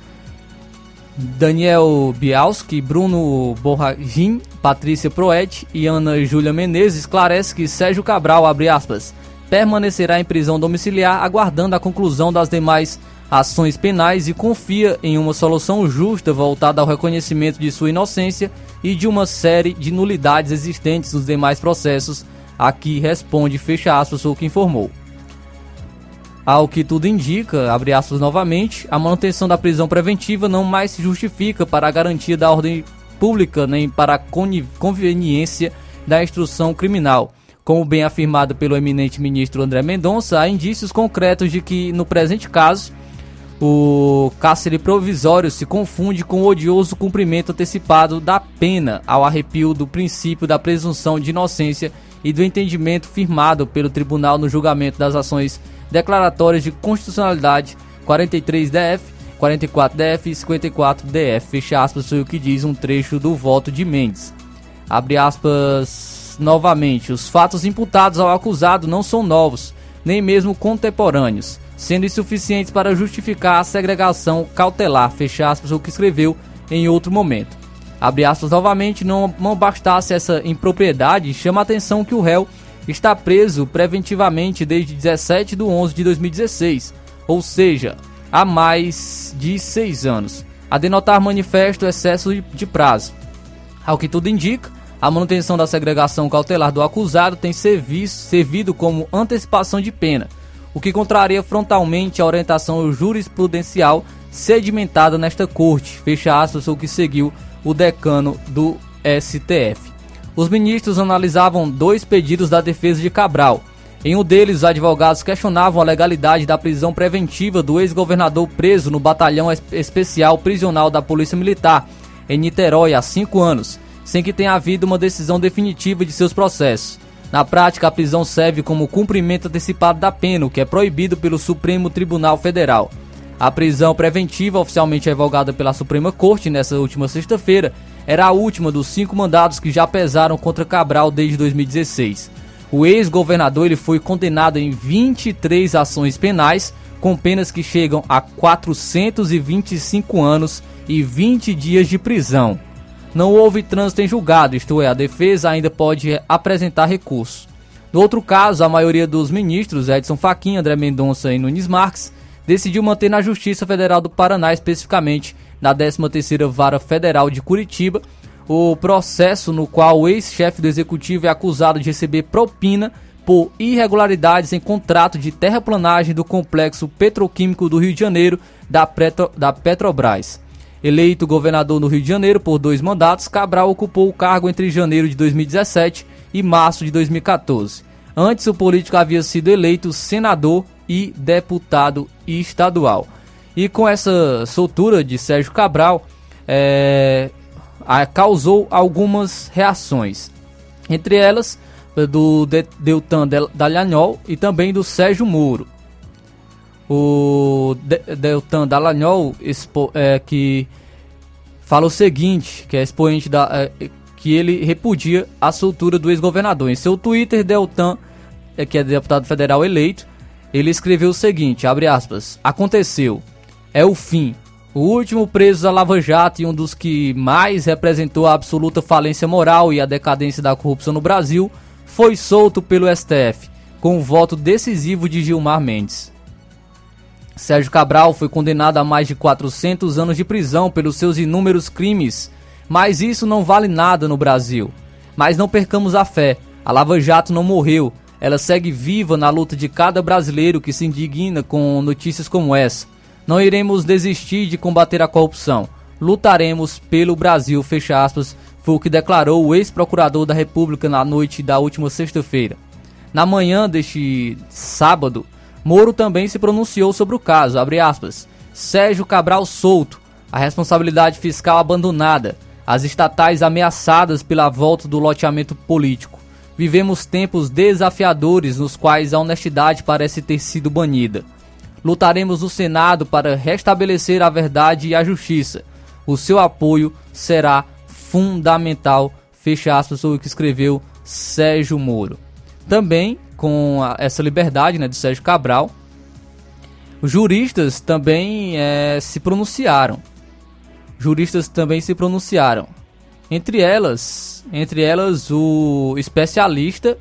Daniel Bialski, Bruno Borragin, Patrícia Proet e Ana Júlia Menezes esclarece que Sérgio Cabral, aspas, permanecerá em prisão domiciliar aguardando a conclusão das demais ações penais e confia em uma solução justa voltada ao reconhecimento de sua inocência e de uma série de nulidades existentes nos demais processos. Aqui responde, fecha aspas, o que informou. Ao que tudo indica, abre aspas novamente, a manutenção da prisão preventiva não mais se justifica para a garantia da ordem pública nem para a conveniência da instrução criminal. Como bem afirmado pelo eminente ministro André Mendonça, há indícios concretos de que, no presente caso, o cárcere provisório se confunde com o odioso cumprimento antecipado da pena ao arrepio do princípio da presunção de inocência e do entendimento firmado pelo tribunal no julgamento das ações declaratórias de constitucionalidade 43 DF, 44 DF e 54 DF. Fecha aspas, foi o que diz um trecho do voto de Mendes. Abre aspas novamente. Os fatos imputados ao acusado não são novos, nem mesmo contemporâneos, sendo insuficientes para justificar a segregação cautelar. Fecha aspas, o que escreveu em outro momento. Abre aspas novamente, não, não bastasse essa impropriedade, chama a atenção que o réu está preso preventivamente desde 17 de 11 de 2016, ou seja, há mais de seis anos, a denotar manifesto excesso de prazo. Ao que tudo indica, a manutenção da segregação cautelar do acusado tem servido como antecipação de pena, o que contraria frontalmente a orientação jurisprudencial sedimentada nesta corte, fecha aspas, o que seguiu o decano do STF. Os ministros analisavam dois pedidos da defesa de Cabral. Em um deles, os advogados questionavam a legalidade da prisão preventiva do ex-governador preso no Batalhão Especial Prisional da Polícia Militar, em Niterói, há cinco anos, sem que tenha havido uma decisão definitiva de seus processos. Na prática, a prisão serve como cumprimento antecipado da pena, o que é proibido pelo Supremo Tribunal Federal. A prisão preventiva, oficialmente revogada pela Suprema Corte nesta última sexta-feira, era a última dos cinco mandados que já pesaram contra Cabral desde 2016. O ex-governador ele foi condenado em 23 ações penais, com penas que chegam a 425 anos e 20 dias de prisão. Não houve trânsito em julgado, isto é, a defesa ainda pode apresentar recurso. No outro caso, a maioria dos ministros, Edson Fachin, André Mendonça e Nunes Marques, decidiu manter na Justiça Federal do Paraná, especificamente na 13ª Vara Federal de Curitiba, o processo no qual o ex-chefe do executivo é acusado de receber propina por irregularidades em contrato de terraplanagem do complexo petroquímico do Rio de Janeiro da, Petro, da Petrobras. Eleito governador no Rio de Janeiro por dois mandatos, Cabral ocupou o cargo entre janeiro de 2017 e março de 2014. Antes, o político havia sido eleito senador e deputado estadual. E com essa soltura de Sérgio Cabral, é, a, causou algumas reações. Entre elas, do de, Deltan Dallagnol e também do Sérgio Moro. O de, Deltan Dallagnol, expo, é, que fala o seguinte, que é expoente da... É, que ele repudia a soltura do ex-governador. Em seu Twitter, Deltan, é, que é deputado federal eleito, ele escreveu o seguinte, abre aspas, aconteceu, é o fim. O último preso da Lava Jato e um dos que mais representou a absoluta falência moral e a decadência da corrupção no Brasil foi solto pelo STF, com o voto decisivo de Gilmar Mendes. Sérgio Cabral foi condenado a mais de 400 anos de prisão pelos seus inúmeros crimes, mas isso não vale nada no Brasil. Mas não percamos a fé, a Lava Jato não morreu, ela segue viva na luta de cada brasileiro que se indigna com notícias como essa. Não iremos desistir de combater a corrupção. Lutaremos pelo Brasil, fecha aspas, foi o que declarou o ex-procurador da República na noite da última sexta-feira. Na manhã deste sábado, Moro também se pronunciou sobre o caso, abre aspas, Sérgio Cabral solto, a responsabilidade fiscal abandonada, as estatais ameaçadas pela volta do loteamento político. Vivemos tempos desafiadores nos quais a honestidade parece ter sido banida. Lutaremos no Senado para restabelecer a verdade e a justiça. O seu apoio será fundamental. Fecha aspas o que escreveu Sérgio Moro. Também com a, essa liberdade né, de Sérgio Cabral, juristas também é, se pronunciaram. Juristas também se pronunciaram. Entre elas, entre elas o especialista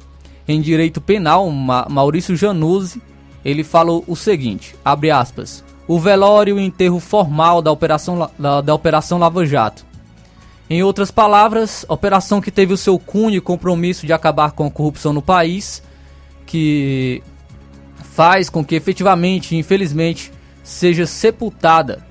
em direito penal Maurício Januzzi ele falou o seguinte, abre aspas, o velório e o enterro formal da Operação, da, da Operação Lava Jato. Em outras palavras, operação que teve o seu cunho e compromisso de acabar com a corrupção no país, que faz com que efetivamente, infelizmente, seja sepultada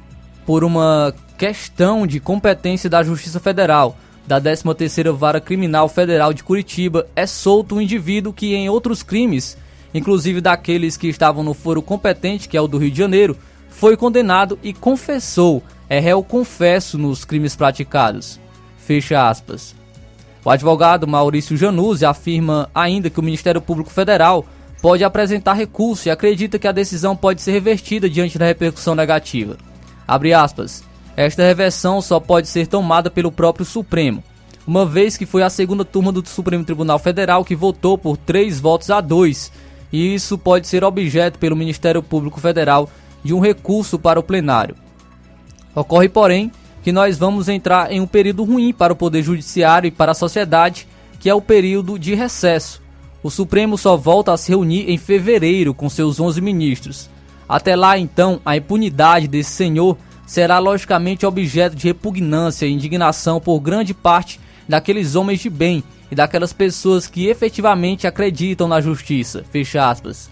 por uma questão de competência da Justiça Federal, da 13ª Vara Criminal Federal de Curitiba, é solto um indivíduo que em outros crimes, inclusive daqueles que estavam no foro competente, que é o do Rio de Janeiro, foi condenado e confessou, é réu confesso nos crimes praticados. Fecha aspas. O advogado Maurício Januzzi afirma ainda que o Ministério Público Federal pode apresentar recurso e acredita que a decisão pode ser revertida diante da repercussão negativa. Abre aspas. Esta reversão só pode ser tomada pelo próprio Supremo, uma vez que foi a segunda turma do Supremo Tribunal Federal que votou por três votos a dois, e isso pode ser objeto pelo Ministério Público Federal de um recurso para o plenário. Ocorre, porém, que nós vamos entrar em um período ruim para o Poder Judiciário e para a sociedade, que é o período de recesso. O Supremo só volta a se reunir em fevereiro com seus 11 ministros. Até lá, então, a impunidade desse senhor será logicamente objeto de repugnância e indignação por grande parte daqueles homens de bem e daquelas pessoas que efetivamente acreditam na justiça. Fecha aspas.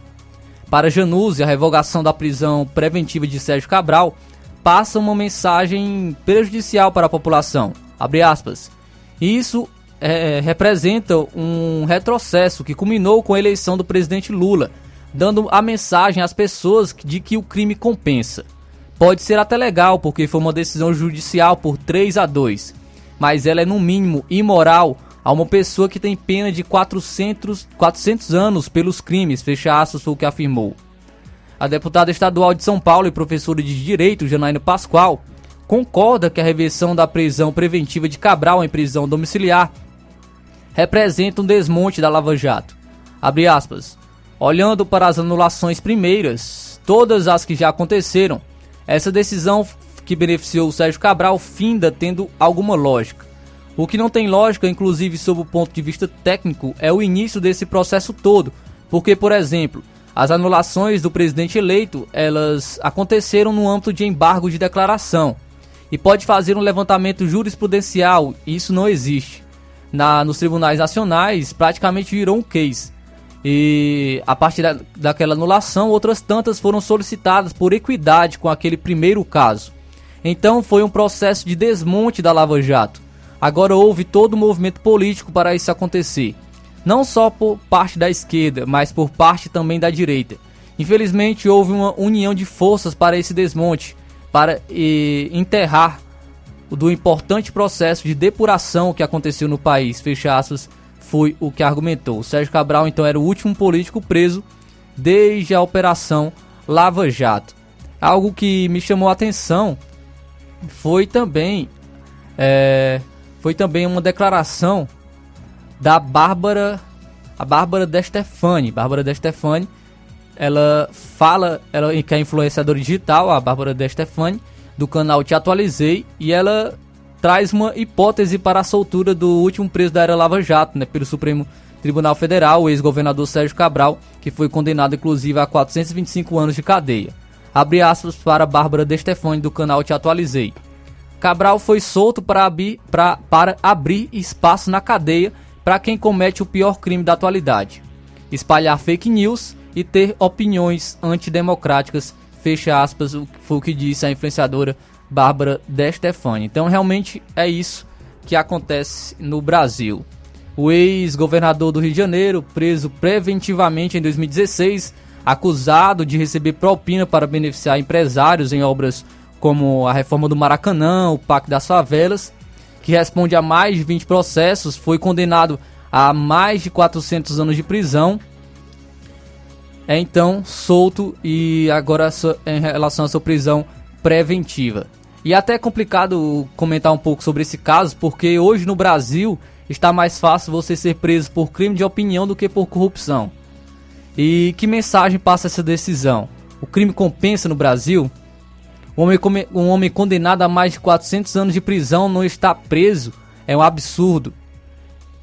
Para Januzzi, a revogação da prisão preventiva de Sérgio Cabral passa uma mensagem prejudicial para a população. Abre aspas. Isso é, representa um retrocesso que culminou com a eleição do presidente Lula, dando a mensagem às pessoas de que o crime compensa. Pode ser até legal, porque foi uma decisão judicial por 3 a 2, mas ela é no mínimo imoral a uma pessoa que tem pena de 400, 400 anos pelos crimes, fecha aspas, foi o que afirmou. A deputada estadual de São Paulo e professora de Direito, Janaína Pascoal, concorda que a reversão da prisão preventiva de Cabral em prisão domiciliar representa um desmonte da Lava Jato. Abre aspas. Olhando para as anulações primeiras, todas as que já aconteceram, essa decisão que beneficiou o Sérgio Cabral finda tendo alguma lógica. O que não tem lógica, inclusive sob o ponto de vista técnico, é o início desse processo todo, porque, por exemplo, as anulações do presidente eleito, elas aconteceram no âmbito de embargo de declaração. E pode fazer um levantamento jurisprudencial, e isso não existe. Na, nos tribunais nacionais, praticamente virou um case. E a partir da, daquela anulação, outras tantas foram solicitadas por equidade com aquele primeiro caso. Então foi um processo de desmonte da Lava Jato. Agora houve todo o movimento político para isso acontecer não só por parte da esquerda, mas por parte também da direita. Infelizmente, houve uma união de forças para esse desmonte, para e, enterrar do importante processo de depuração que aconteceu no país. Fecha aspas, foi o que argumentou. O Sérgio Cabral, então, era o último político preso desde a Operação Lava Jato. Algo que me chamou a atenção foi também, é, foi também uma declaração da Bárbara, a Bárbara De Stefani. Bárbara De Stefani, ela fala, ela que é influenciadora digital, a Bárbara De Stefani, do canal Te Atualizei, e ela traz uma hipótese para a soltura do último preso da era Lava Jato, né, pelo Supremo Tribunal Federal, o ex-governador Sérgio Cabral, que foi condenado inclusive a 425 anos de cadeia. Abre aspas para Bárbara De Stefani do canal Te Atualizei. Cabral foi solto para abrir, para abrir espaço na cadeia para quem comete o pior crime da atualidade: espalhar fake news e ter opiniões antidemocráticas. Fecha aspas, foi o que disse a influenciadora Bárbara De Stefani. Então, realmente é isso que acontece no Brasil. O ex-governador do Rio de Janeiro, preso preventivamente em 2016, acusado de receber propina para beneficiar empresários em obras como a reforma do Maracanã, o Pacto das Favelas, que responde a mais de 20 processos, foi condenado a mais de 400 anos de prisão. É então solto e agora em relação à sua prisão preventiva. E até é complicado comentar um pouco sobre esse caso, porque hoje no Brasil está mais fácil você ser preso por crime de opinião do que por corrupção. E que mensagem passa essa decisão? O crime compensa no Brasil? Um homem, um homem condenado a mais de 400 anos de prisão não está preso é um absurdo.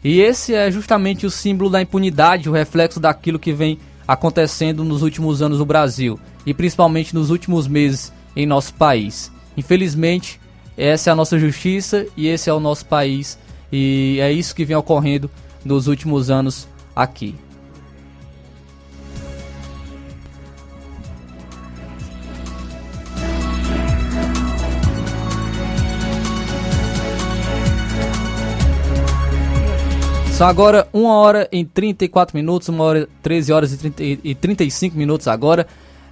E esse é justamente o símbolo da impunidade, o reflexo daquilo que vem acontecendo nos últimos anos no Brasil. e principalmente nos últimos meses em nosso país. Infelizmente, essa é a nossa justiça e esse é o nosso país e é isso que vem ocorrendo nos últimos anos aqui. São agora 1 hora em 34 minutos, 1 hora 13 horas e, 30, e 35 minutos agora.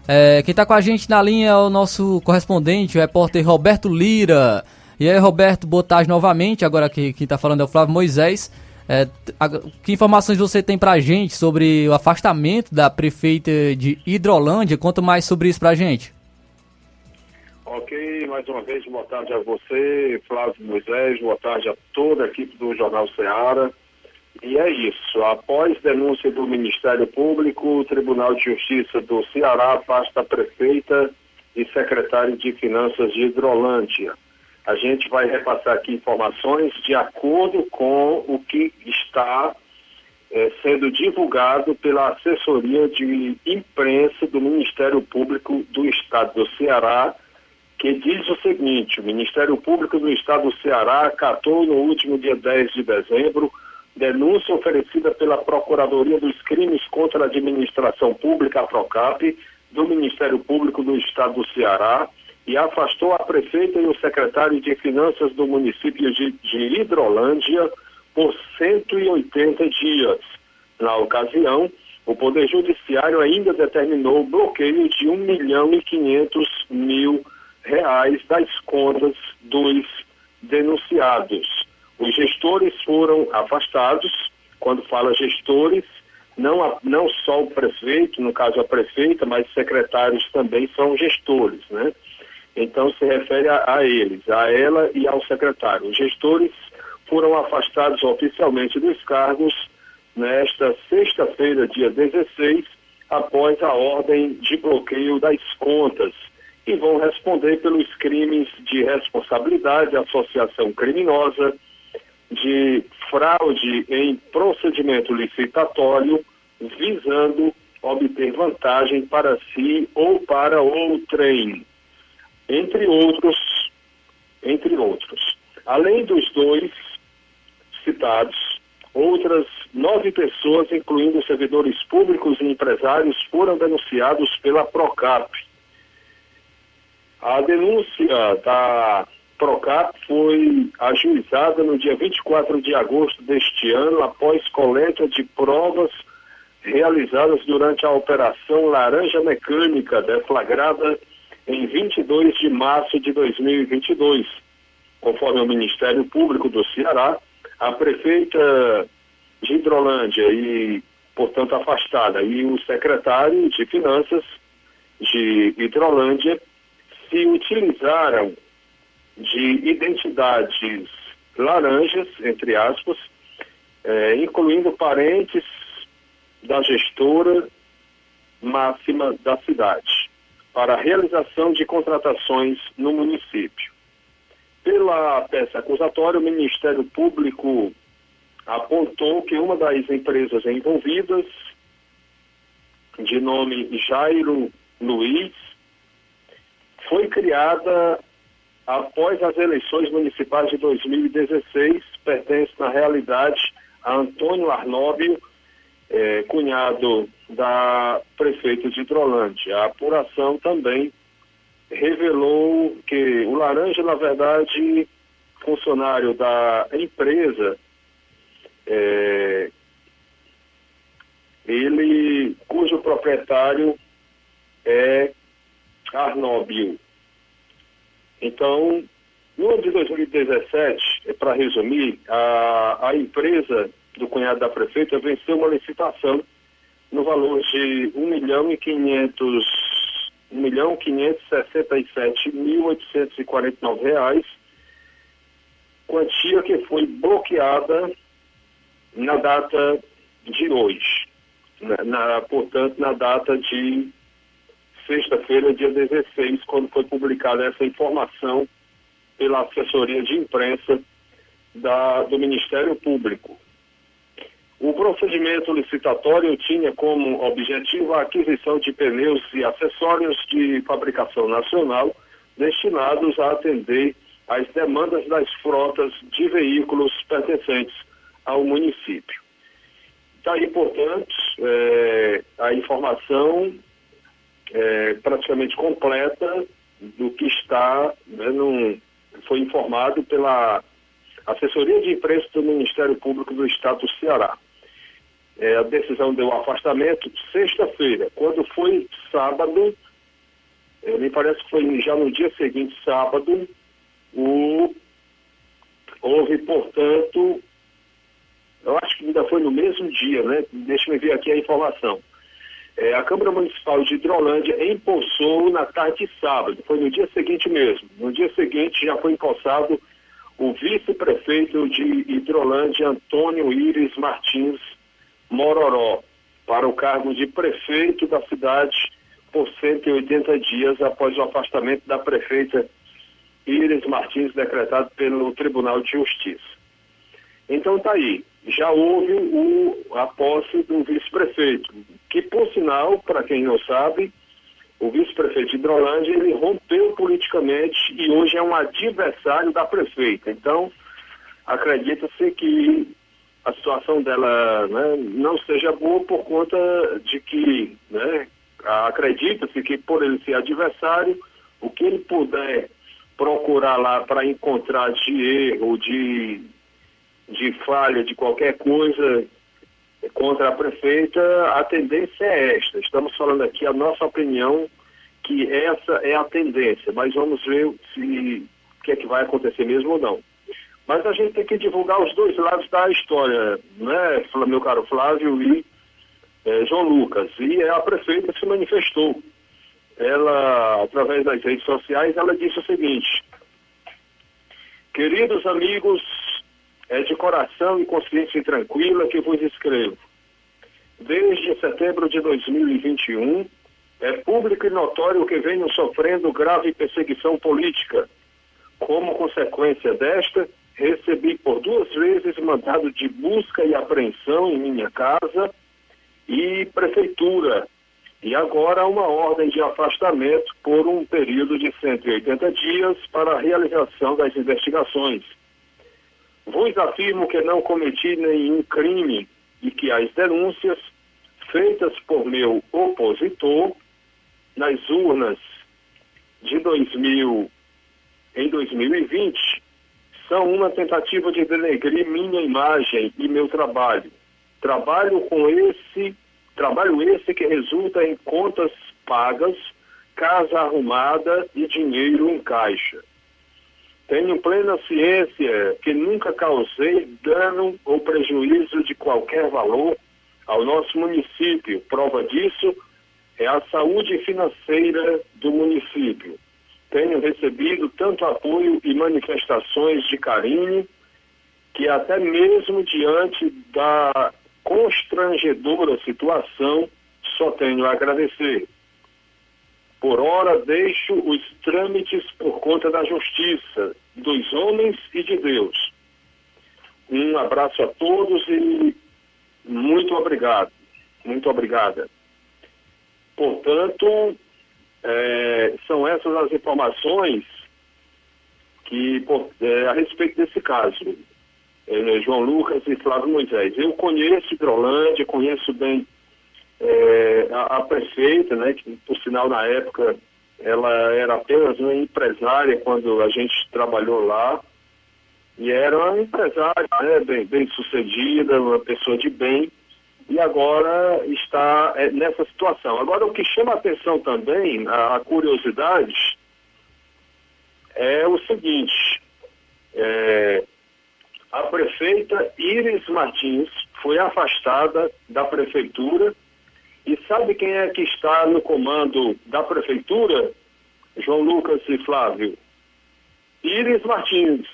É, quem está com a gente na linha é o nosso correspondente, o repórter Roberto Lira. E aí, Roberto, boa tarde novamente. Agora que quem está falando é o Flávio Moisés. É, a, que informações você tem para a gente sobre o afastamento da prefeita de Hidrolândia? Conta mais sobre isso para a gente. Ok, mais uma vez, boa tarde a você, Flávio Moisés, boa tarde a toda a equipe do Jornal Ceará. E é isso. Após denúncia do Ministério Público, o Tribunal de Justiça do Ceará afasta a prefeita e secretário de Finanças de Hidrolândia. A gente vai repassar aqui informações de acordo com o que está é, sendo divulgado pela assessoria de imprensa do Ministério Público do Estado do Ceará, que diz o seguinte: o Ministério Público do Estado do Ceará acatou no último dia 10 de dezembro denúncia oferecida pela Procuradoria dos Crimes contra a Administração Pública, a PROCAP, do Ministério Público do Estado do Ceará e afastou a prefeita e o secretário de Finanças do município de, de Hidrolândia por 180 dias. Na ocasião, o Poder Judiciário ainda determinou o bloqueio de 1 milhão e 500 mil reais das contas dos denunciados. Os gestores foram afastados. Quando fala gestores, não, não só o prefeito, no caso a prefeita, mas secretários também são gestores, né? Então se refere a, a eles, a ela e ao secretário. Os gestores foram afastados oficialmente dos cargos nesta sexta-feira, dia 16, após a ordem de bloqueio das contas e vão responder pelos crimes de responsabilidade, associação criminosa, de fraude em procedimento licitatório visando obter vantagem para si ou para outrem, entre outros, entre outros. Além dos dois citados, outras nove pessoas, incluindo servidores públicos e empresários, foram denunciados pela Procap. A denúncia da Procap foi ajuizada no dia 24 de agosto deste ano, após coleta de provas realizadas durante a Operação Laranja Mecânica, deflagrada em 22 de março de 2022. Conforme o Ministério Público do Ceará, a prefeita de Hidrolândia e, portanto, afastada, e o secretário de Finanças de Hidrolândia se utilizaram de identidades laranjas, entre aspas, é, incluindo parentes da gestora máxima da cidade, para a realização de contratações no município. Pela peça acusatória, o Ministério Público apontou que uma das empresas envolvidas, de nome Jairo Luiz, foi criada após as eleições municipais de 2016, pertence na realidade a Antônio Arnóbio, é, cunhado da prefeita de Hidrolândia. A apuração também revelou que o Laranja, na verdade, funcionário da empresa, é, ele, cujo proprietário é Arnóbio. Então, no ano de 2017, para resumir, a, a empresa do cunhado da prefeita venceu uma licitação no valor de 1 milhão e 500 1 milhão 567 mil 849 reais, quantia que foi bloqueada na data de hoje, na, na portanto, na data de sexta-feira, dia 16, quando foi publicada essa informação pela assessoria de imprensa da, do Ministério Público. O procedimento licitatório tinha como objetivo a aquisição de pneus e acessórios de fabricação nacional destinados a atender às demandas das frotas de veículos pertencentes ao município. Está aí, portanto, é, a informação é, praticamente completa do que está, né, num, foi informado pela assessoria de imprensa do Ministério Público do Estado do Ceará. É, a decisão deu afastamento sexta-feira. Quando foi sábado, é, me parece que foi já no dia seguinte, sábado, o, houve, portanto, eu acho que ainda foi no mesmo dia, né? Deixa eu ver aqui a informação. É, a Câmara Municipal de Hidrolândia empossou na tarde de sábado, foi no dia seguinte mesmo. No dia seguinte já foi empossado o vice-prefeito de Hidrolândia, Antônio Iris Martins Mororó para o cargo de prefeito da cidade por 180 dias após o afastamento da prefeita Iris Martins, decretado pelo Tribunal de Justiça. Então tá aí, já houve o, a posse do vice-prefeito, que por sinal, para quem não sabe, o vice-prefeito de Hidrolândia, ele rompeu politicamente e hoje é um adversário da prefeita. Então, acredita-se que a situação dela né, não seja boa por conta de que né, acredita-se que por ele ser adversário, o que ele puder procurar lá para encontrar de erro, de, de falha, de qualquer coisa contra a prefeita, a tendência é esta. Estamos falando aqui a nossa opinião que essa é a tendência, mas vamos ver se o que é que vai acontecer mesmo ou não. Mas a gente tem que divulgar os dois lados da história, né, meu caro Flávio e é, João Lucas. E a prefeita se manifestou. Ela, através das redes sociais, ela disse o seguinte: Queridos amigos, é de coração e consciência tranquila que vos escrevo. Desde setembro de 2021, é público e notório que venho sofrendo grave perseguição política. Como consequência desta, recebi por duas vezes mandado de busca e apreensão em minha casa e prefeitura. E agora uma ordem de afastamento por um período de 180 dias para a realização das investigações. Vos afirmo que não cometi nenhum crime e que as denúncias feitas por meu opositor nas urnas de 2000 em 2020 são uma tentativa de denegrir minha imagem e meu trabalho. Trabalho com esse, trabalho esse que resulta em contas pagas, casa arrumada e dinheiro em caixa. Tenho plena ciência que nunca causei dano ou prejuízo de qualquer valor ao nosso município. Prova disso é a saúde financeira do município tenho recebido tanto apoio e manifestações de carinho que até mesmo diante da constrangedora situação só tenho a agradecer. Por ora deixo os trâmites por conta da justiça, dos homens e de Deus. Um abraço a todos e muito obrigado. Muito obrigada. Portanto, é, são essas as informações que é, a respeito desse caso. É, João Lucas e Flávio Moisés. Eu conheço Hidrolândia, conheço bem é, a, a, prefeita, né, que por sinal na época ela era apenas uma empresária quando a gente trabalhou lá. E era uma empresária, né, bem, bem sucedida, uma pessoa de bem e agora está é, nessa situação. Agora, o que chama a atenção também, a, a curiosidade, é o seguinte: é, a prefeita Iris Martins foi afastada da prefeitura e sabe quem é que está no comando da prefeitura? João Lucas e Flávio. Iris Martins.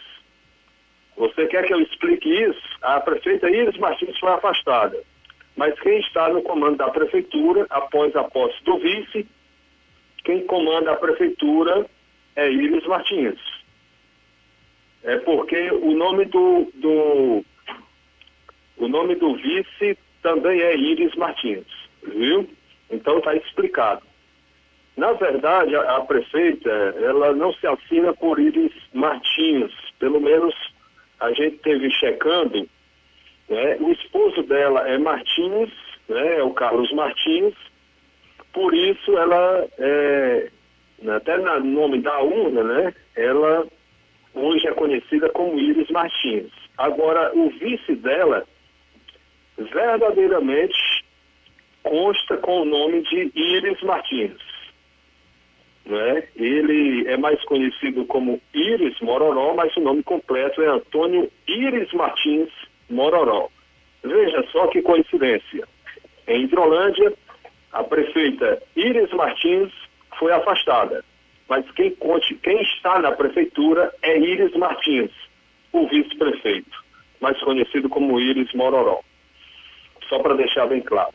Você quer que eu explique isso? A prefeita Iris Martins foi afastada. Mas quem está no comando da prefeitura, após a posse do vice, quem comanda a prefeitura é Iris Martins. É porque o nome do, do O nome do vice também é Iris Martins, viu? Então está explicado. Na verdade, a, a, prefeita, ela não se assina por Iris Martins, pelo menos a gente teve checando, né? O esposo dela é Martins, né? É o Carlos Martins, por isso ela, é, até no nome da urna, né? Ela hoje é conhecida como Iris Martins. Agora, o vice dela verdadeiramente consta com o nome de Iris Martins. Né? Ele é mais conhecido como Iris Mororó, mas o nome completo é Antônio Iris Martins Mororó. Veja só que coincidência. Em Hidrolândia, a prefeita Iris Martins foi afastada. Mas quem, conte, quem está na prefeitura é Iris Martins, o vice-prefeito, mais conhecido como Iris Mororó. Só para deixar bem claro.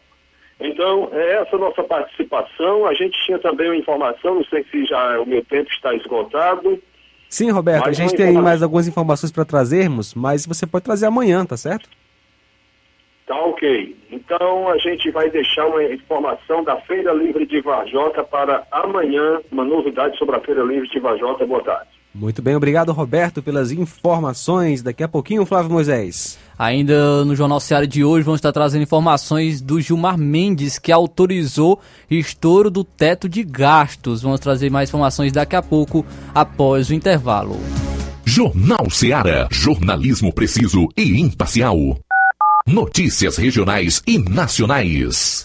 Então, é essa nossa participação. A gente tinha também uma informação, não sei se já o meu tempo está esgotado. Sim, Roberto, a gente tem mais algumas informações para trazermos, mas você pode trazer amanhã, tá certo? Tá ok. Então a gente vai deixar uma informação da Feira Livre de Varjota para amanhã, uma novidade sobre a Feira Livre de Varjota. Boa tarde. Muito bem, obrigado Roberto pelas informações. Daqui a pouquinho, Flávio Moisés. Ainda no Jornal Seara de hoje vamos estar trazendo informações do Gilmar Mendes, que autorizou estouro do teto de gastos. Vamos trazer mais informações daqui a pouco, após o intervalo. Jornal Seara. Jornalismo preciso e imparcial. Notícias regionais e nacionais.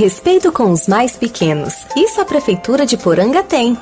Respeito com os mais pequenos. Isso a Prefeitura de Poranga tem.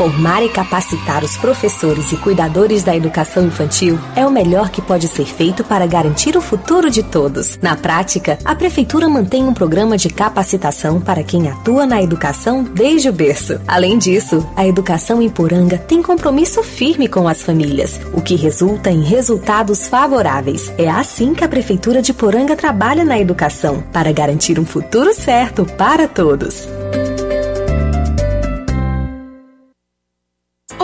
Formar e capacitar os professores e cuidadores da educação infantil é o melhor que pode ser feito para garantir o futuro de todos. Na prática, a Prefeitura mantém um programa de capacitação para quem atua na educação desde o berço. Além disso, a educação em Poranga tem compromisso firme com as famílias, o que resulta em resultados favoráveis. É assim que a Prefeitura de Poranga trabalha na educação, para garantir um futuro certo para todos.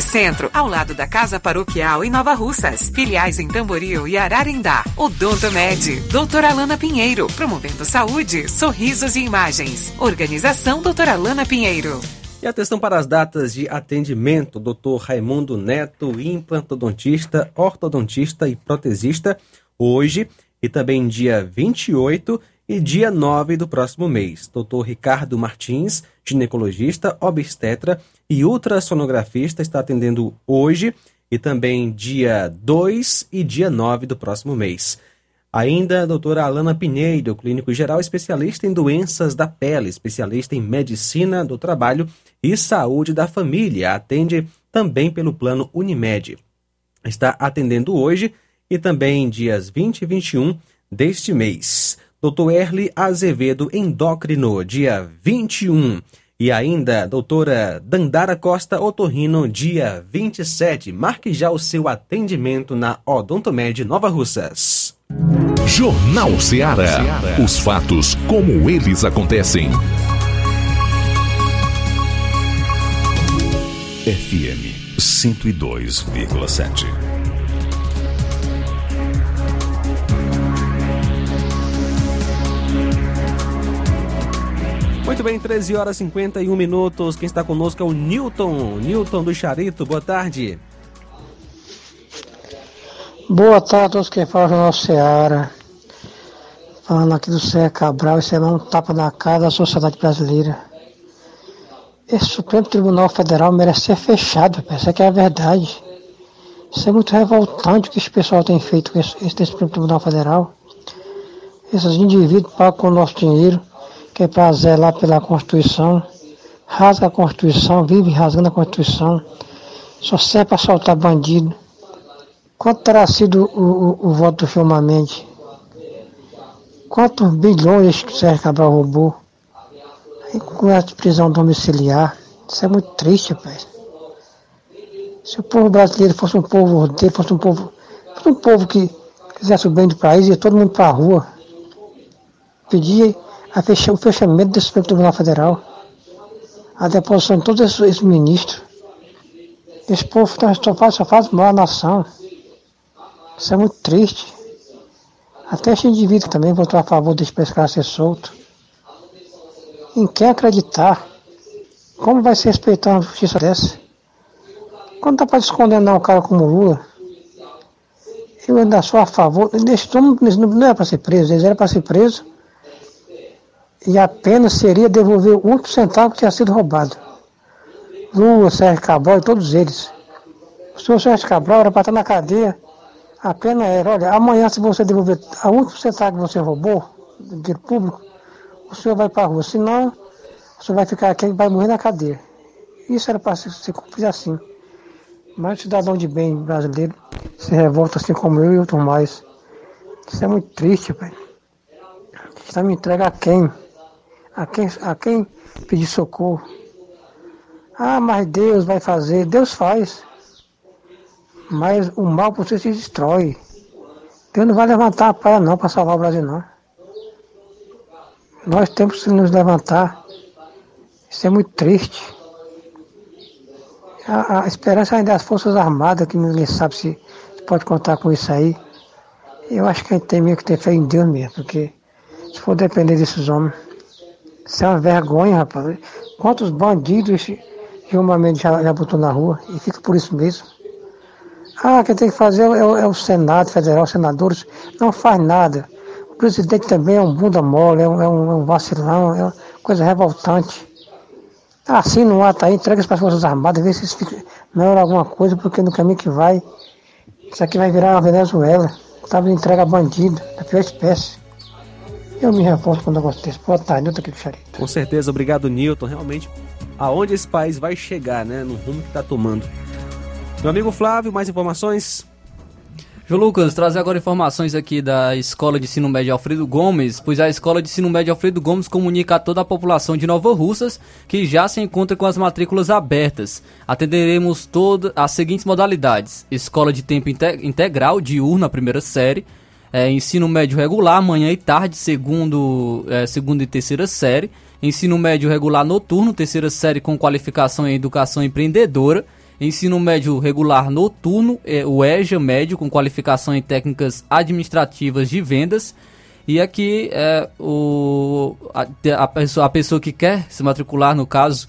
Centro, ao lado da Casa Paroquial em Nova Russas. Filiais em Tamboril e Ararindá. Odonto Med, doutora Alana Pinheiro, promovendo saúde, sorrisos e imagens. Organização doutora Alana Pinheiro. E atenção para as datas de atendimento, Dr. Raimundo Neto, implantodontista, ortodontista e protesista, hoje e também dia 28 e dia 9 do próximo mês. Dr. Ricardo Martins, ginecologista, obstetra e ultrassonografista, está atendendo hoje e também dia 2 e dia 9 do próximo mês. Ainda a doutora Alana Pinheiro, clínico geral, especialista em doenças da pele, especialista em medicina do trabalho e saúde da família. Atende também pelo plano Unimed. Está atendendo hoje e também dias 20 e 21 deste mês. Dr. Erle Azevedo, endócrino, dia 21. E ainda, doutora Dandara Costa Otorrino, dia 27. Marque já o seu atendimento na Odontomed Nova Russas. Jornal Ceará. Os fatos como eles acontecem. FM 102,7. Muito bem, 13 horas e 51 minutos. Quem está conosco é o Newton. Newton do Charito, boa tarde. Boa tarde a todos que falam no Ceará. Falando aqui do Cé Cabral, isso é um tapa na cara da sociedade brasileira. Esse Supremo Tribunal Federal merece ser fechado, essa é a verdade. Isso é muito revoltante o que esse pessoal tem feito com esse, esse Supremo Tribunal Federal. Esses indivíduos pagam com o nosso dinheiro que é para zelar pela Constituição, rasga a Constituição, vive rasgando a Constituição, só serve para soltar bandido. Quanto terá sido o, o, o voto do filmamente? Quantos bilhões que o Sérgio Cabral roubou? com essa prisão domiciliar, isso é muito triste, rapaz. Se o povo brasileiro fosse um povo ordeiro, fosse um povo, fosse um povo que quisesse o bem do país, ia todo mundo para a rua. Pedia a fechar, o fechamento do Supremo Tribunal Federal, a deposição de todos esses, ministros. Esse povo só faz, só faz mal à nação. Isso é muito triste. Até esse indivíduo também votou a favor desse pescar ser solto. Em quem acreditar? Como vai se respeitar uma justiça dessa? Quando dá para descondenar um cara como Lula, eu ainda sou a favor. Não era para ser preso, eles eram para ser preso e a pena seria devolver o último centavo que tinha sido roubado. Lula, Sérgio Cabral e todos eles. O senhor Sérgio Cabral era para estar na cadeia. A pena era, olha, amanhã se você devolver a último centavo que você roubou, dinheiro público, o senhor vai para a rua. Senão, o senhor vai ficar aqui e vai morrer na cadeia. Isso era para se, se cumprir assim. Mas o cidadão de bem brasileiro se revolta assim como eu e outros mais. Isso é muito triste, pai. Está me entrega a quem? A quem, a quem pedir socorro. Ah, mas Deus vai fazer. Deus faz. Mas o mal por si se destrói. Deus não vai levantar a praia não para salvar o Brasil não. Nós temos que nos levantar. Isso é muito triste. A, a esperança ainda é das Forças Armadas, que ninguém sabe se, se pode contar com isso aí. Eu acho que a gente tem mesmo que ter fé em Deus mesmo, porque se for depender desses homens. Isso é uma vergonha, rapaz. Quantos bandidos Gilmar Mendes já, já botou na rua e fica por isso mesmo. Ah, quem tem que fazer é, é o Senado Federal, os senadores. Não faz nada. O presidente também é um bunda mole, é um, é um, é vacilão, é uma coisa revoltante. Assim não tá aí, entrega para as Forças Armadas, vê se isso fica, melhora alguma coisa, porque no caminho que vai, isso aqui vai virar uma Venezuela. Estava entrega bandido, da pior espécie. Eu me revolto com um negócio desse. Boa tarde, Nilton Xareto. Com certeza, obrigado, Newton. Realmente, aonde esse país vai chegar, né? No rumo que tá tomando. Meu amigo Flávio, mais informações? João Lucas, trazer agora informações aqui da Escola de Ensino Médio Alfredo Gomes, pois a Escola de Ensino Médio Alfredo Gomes comunica a toda a população de Nova Russas que já se encontra com as matrículas abertas. Atenderemos todas as seguintes modalidades: Escola de Tempo inte- Integral, diurna, primeira série, é, Ensino Médio Regular, manhã e tarde, segundo, é, segunda e terceira série, Ensino Médio Regular Noturno, terceira série com qualificação em Educação Empreendedora, Ensino médio regular noturno, é, o EJA médio, com qualificação em técnicas administrativas de vendas. E aqui é, o, a, a pessoa, a pessoa que quer se matricular, no caso,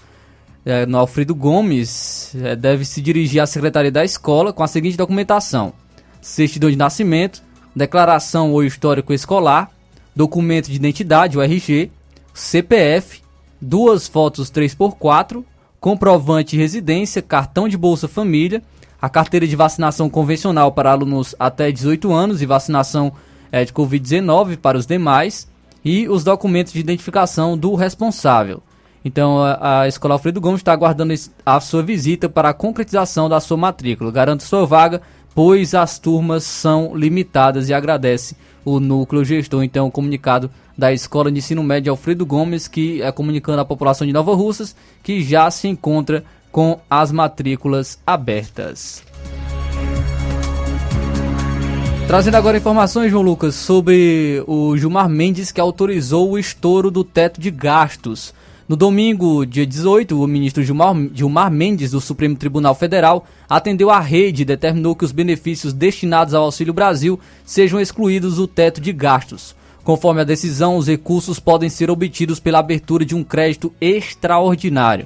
é, no Alfredo Gomes, é, deve se dirigir à secretaria da escola com a seguinte documentação: certidão de nascimento, declaração ou histórico escolar, documento de identidade, o RG, CPF, duas fotos 3x4, comprovante de residência, cartão de Bolsa Família, a carteira de vacinação convencional para alunos até 18 anos e vacinação eh, de Covid-19 para os demais e os documentos de identificação do responsável. Então, a, Escola Alfredo Gomes está aguardando a sua visita para a concretização da sua matrícula. Garante sua vaga, pois as turmas são limitadas e agradece o núcleo gestor. Então, o comunicado da Escola de Ensino Médio Alfredo Gomes, que é comunicando à população de Nova Russas que já se encontra com as matrículas abertas. Trazendo agora informações, João Lucas, sobre o Gilmar Mendes que autorizou o estouro do teto de gastos. No domingo, dia 18, o ministro Gilmar, Gilmar Mendes, do Supremo Tribunal Federal, atendeu à rede e determinou que os benefícios destinados ao Auxílio Brasil sejam excluídos do teto de gastos. Conforme a decisão, os recursos podem ser obtidos pela abertura de um crédito extraordinário.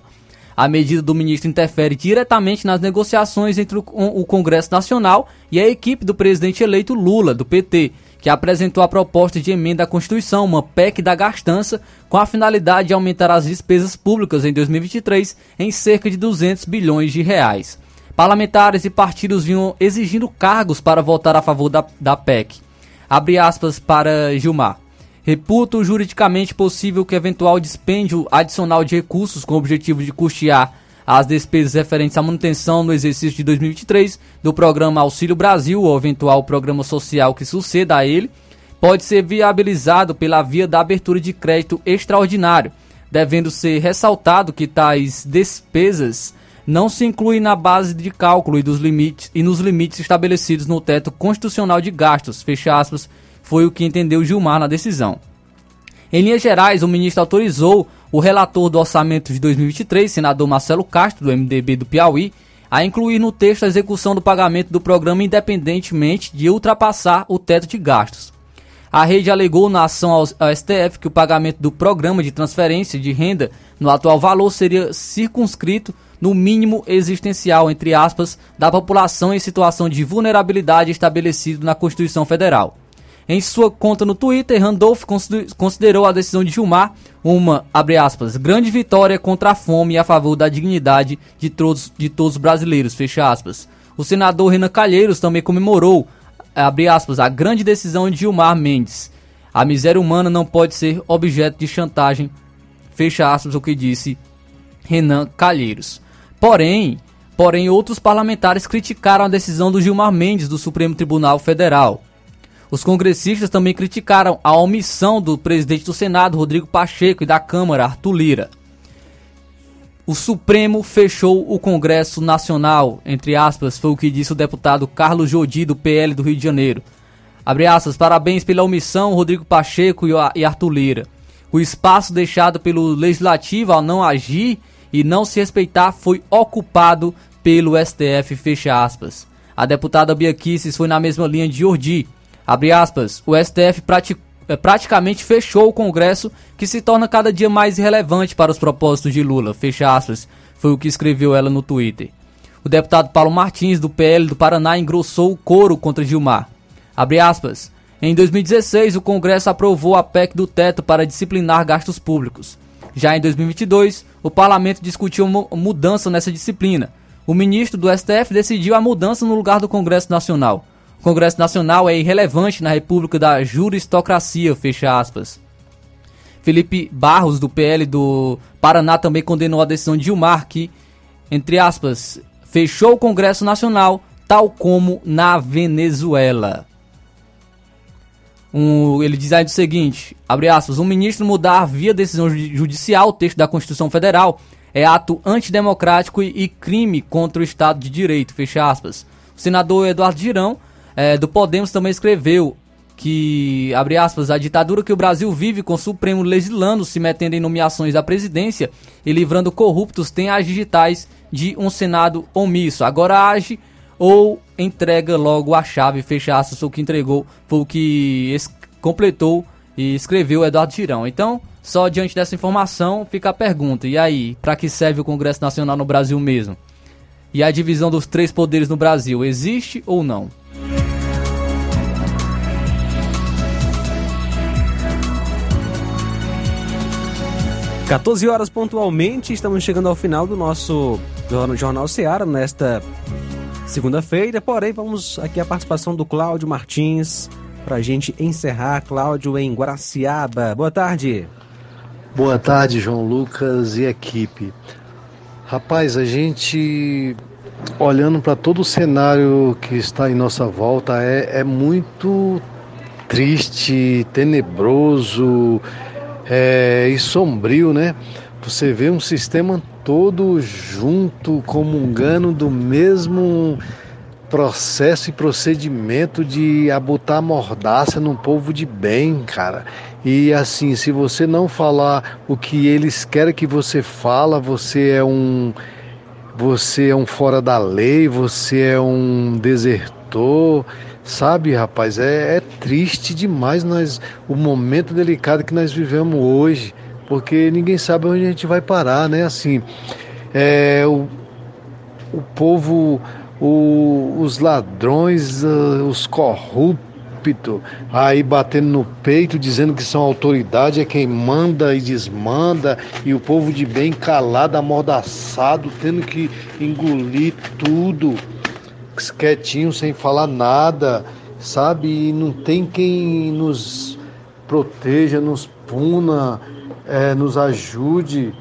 A medida do ministro interfere diretamente nas negociações entre o, Congresso Nacional e a equipe do presidente eleito Lula, do PT, que apresentou a proposta de emenda à Constituição, uma PEC da gastança, com a finalidade de aumentar as despesas públicas em 2023 em cerca de 200 bilhões de reais. Parlamentares e partidos vinham exigindo cargos para votar a favor da, da PEC. Abre aspas para Gilmar. Reputo juridicamente possível que eventual dispêndio adicional de recursos com o objetivo de custear as despesas referentes à manutenção no exercício de 2023 do programa Auxílio Brasil ou eventual programa social que suceda a ele, pode ser viabilizado pela via da abertura de crédito extraordinário, devendo ser ressaltado que tais despesas não se incluem na base de cálculo e, dos limites, e nos limites estabelecidos no teto constitucional de gastos, fecha aspas, foi o que entendeu Gilmar na decisão. Em linhas gerais, o ministro autorizou o relator do orçamento de 2023, senador Marcelo Castro, do MDB do Piauí, a incluir no texto a execução do pagamento do programa independentemente de ultrapassar o teto de gastos. A rede alegou na ação ao, STF que o pagamento do programa de transferência de renda no atual valor seria circunscrito no mínimo existencial, entre aspas, da população em situação de vulnerabilidade estabelecido na Constituição Federal. Em sua conta no Twitter, Randolph considerou a decisão de Gilmar uma, abre aspas, grande vitória contra a fome e a favor da dignidade de todos, de todos os brasileiros, fecha aspas. O senador Renan Calheiros também comemorou, abre aspas, a grande decisão de Gilmar Mendes. A miséria humana não pode ser objeto de chantagem, fecha aspas, o que disse Renan Calheiros. Porém, porém, outros parlamentares criticaram a decisão do Gilmar Mendes do Supremo Tribunal Federal. Os congressistas também criticaram a omissão do presidente do Senado, Rodrigo Pacheco, e da Câmara, Arthur Lira. O Supremo fechou o Congresso Nacional, entre aspas, foi o que disse o deputado Carlos Jodi, do PL do Rio de Janeiro. Abre aspas, parabéns pela omissão, Rodrigo Pacheco e Arthur Lira. O espaço deixado pelo Legislativo ao não agir e não se respeitar foi ocupado pelo STF, fecha aspas. A deputada Bia Kicis foi na mesma linha de Jordi. Abre aspas, o STF prati praticamente fechou o Congresso, que se torna cada dia mais irrelevante para os propósitos de Lula, fecha aspas. Foi o que escreveu ela no Twitter. O deputado Paulo Martins, do PL do Paraná, engrossou o coro contra Gilmar. Abre aspas. Em 2016, o Congresso aprovou a PEC do teto para disciplinar gastos públicos. Já em 2022, o parlamento discutiu mudança nessa disciplina. O ministro do STF decidiu a mudança no lugar do Congresso Nacional. Congresso Nacional é irrelevante na República da Juristocracia, fecha aspas. Felipe Barros, do PL do Paraná, também condenou a decisão de Gilmar, que, entre aspas, fechou o Congresso Nacional, tal como na Venezuela. Um, ele diz aí o seguinte, abre aspas, um ministro mudar via decisão judicial o texto da Constituição Federal é ato antidemocrático e, e crime contra o Estado de Direito, fecha aspas. O senador Eduardo Girão, é, do Podemos, também escreveu que, abre aspas, a ditadura que o Brasil vive com o Supremo legislando, se metendo em nomeações da presidência e livrando corruptos tem as digitais de um Senado omisso. Agora age ou entrega logo a chave, fecha aspas, o que entregou foi o que completou e escreveu Eduardo Tirão. Então, só diante dessa informação fica a pergunta: e aí, para que serve o Congresso Nacional no Brasil mesmo? E a divisão dos três poderes no Brasil existe ou não? 14 horas pontualmente, estamos chegando ao final do nosso Jornal Seara nesta segunda-feira. Porém, vamos aqui a participação do Cláudio Martins para a gente encerrar. Cláudio em Guaraciaba. Boa tarde. Boa tarde, João Lucas e equipe. Rapaz, a gente olhando para todo o cenário que está em nossa volta é, é muito triste, tenebroso é, e sombrio, né? Você vê um sistema todo junto, comungando do mesmo processo e procedimento de abotar mordaça num povo de bem, cara. E assim, se você não falar o que eles querem que você fala, você é um você é um fora da lei, você é um desertor, Sabe, rapaz, é, é, triste demais nós o momento delicado que nós vivemos hoje, porque ninguém sabe onde a gente vai parar, né? Assim, é, o, o povo, o, os ladrões, uh, os corruptos, aí batendo no peito, dizendo que são autoridade, é quem manda e desmanda, e o povo de bem calado, amordaçado, tendo que engolir tudo quietinho, sem falar nada, sabe? E não tem quem nos proteja, nos puna, é, nos ajude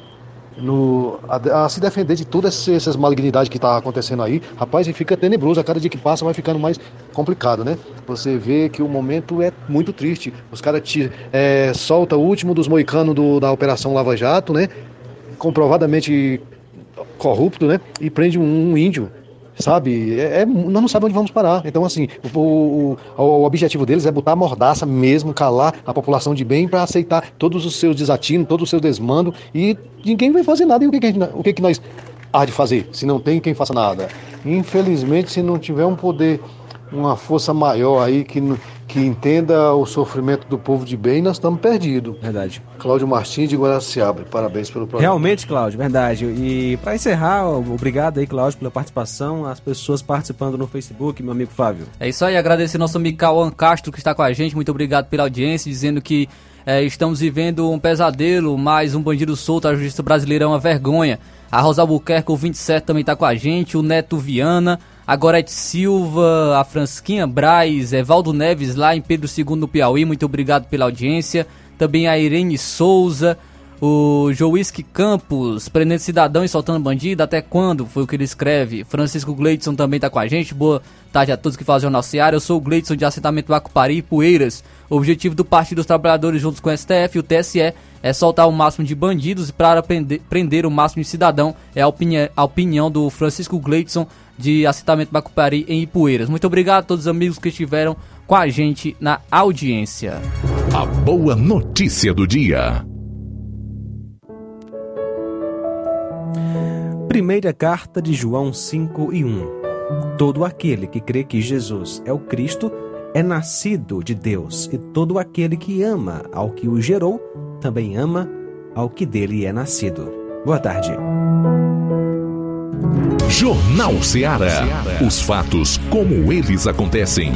no, a, a, se defender de todas essas malignidades que está acontecendo aí. Rapaz, e fica tenebroso, a cada dia que passa vai ficando mais complicado, né? Você vê que o momento é muito triste. Os caras é, soltam o último dos moicanos do, da Operação Lava Jato, né? Comprovadamente corrupto, né? E prende um, um índio sabe? É, é, nós não sabemos onde vamos parar. Então, assim, o, o, o, objetivo deles é botar a mordaça mesmo, calar a população de bem para aceitar todos os seus desatinos, todo o seu desmando e ninguém vai fazer nada. E o que, que, o que, que nós há de fazer se não tem quem faça nada? Infelizmente, se não tiver um poder, uma força maior aí que que entenda o sofrimento do povo de bem, nós estamos perdidos. Verdade. Cláudio Martins de Guaraciaba, parabéns pelo programa. Realmente, Cláudio, verdade. E para encerrar, obrigado aí, Cláudio, pela participação, as pessoas participando no Facebook, meu amigo Fábio. É isso aí, agradecer nosso amigo Cauã Castro que está com a gente, muito obrigado pela audiência, dizendo que é, estamos vivendo um pesadelo, mas um bandido solto, a justiça brasileira é uma vergonha. A Rosa Albuquerque, o 27, também está com a gente, o Neto Viana a Gorete Silva, a Fransquinha Braz, Evaldo Neves lá em Pedro II no Piauí, muito obrigado pela audiência. Também a Irene Souza, o Joisque Campos, prendendo cidadão e soltando bandido, até quando? Foi o que ele escreve. Francisco Gleidson também está com a gente. Boa tarde a todos que fazem o Jornal Seara. Eu sou o Gleidson de assentamento Bacupari e Poeiras. O objetivo do Partido dos Trabalhadores juntos com o STF e o TSE é soltar o máximo de bandidos para prender, prender o máximo de cidadão. É a, opini a opinião do Francisco Gleidson de assentamento Bacupari em Ipueiras. Muito obrigado a todos os amigos que estiveram com a gente na audiência. A boa notícia do dia. Primeira carta de João 5 e 1. Todo aquele que crê que Jesus é o Cristo é nascido de Deus, e todo aquele que ama ao que o gerou também ama ao que dele é nascido. Boa tarde. Jornal Ceará. Os fatos como eles acontecem.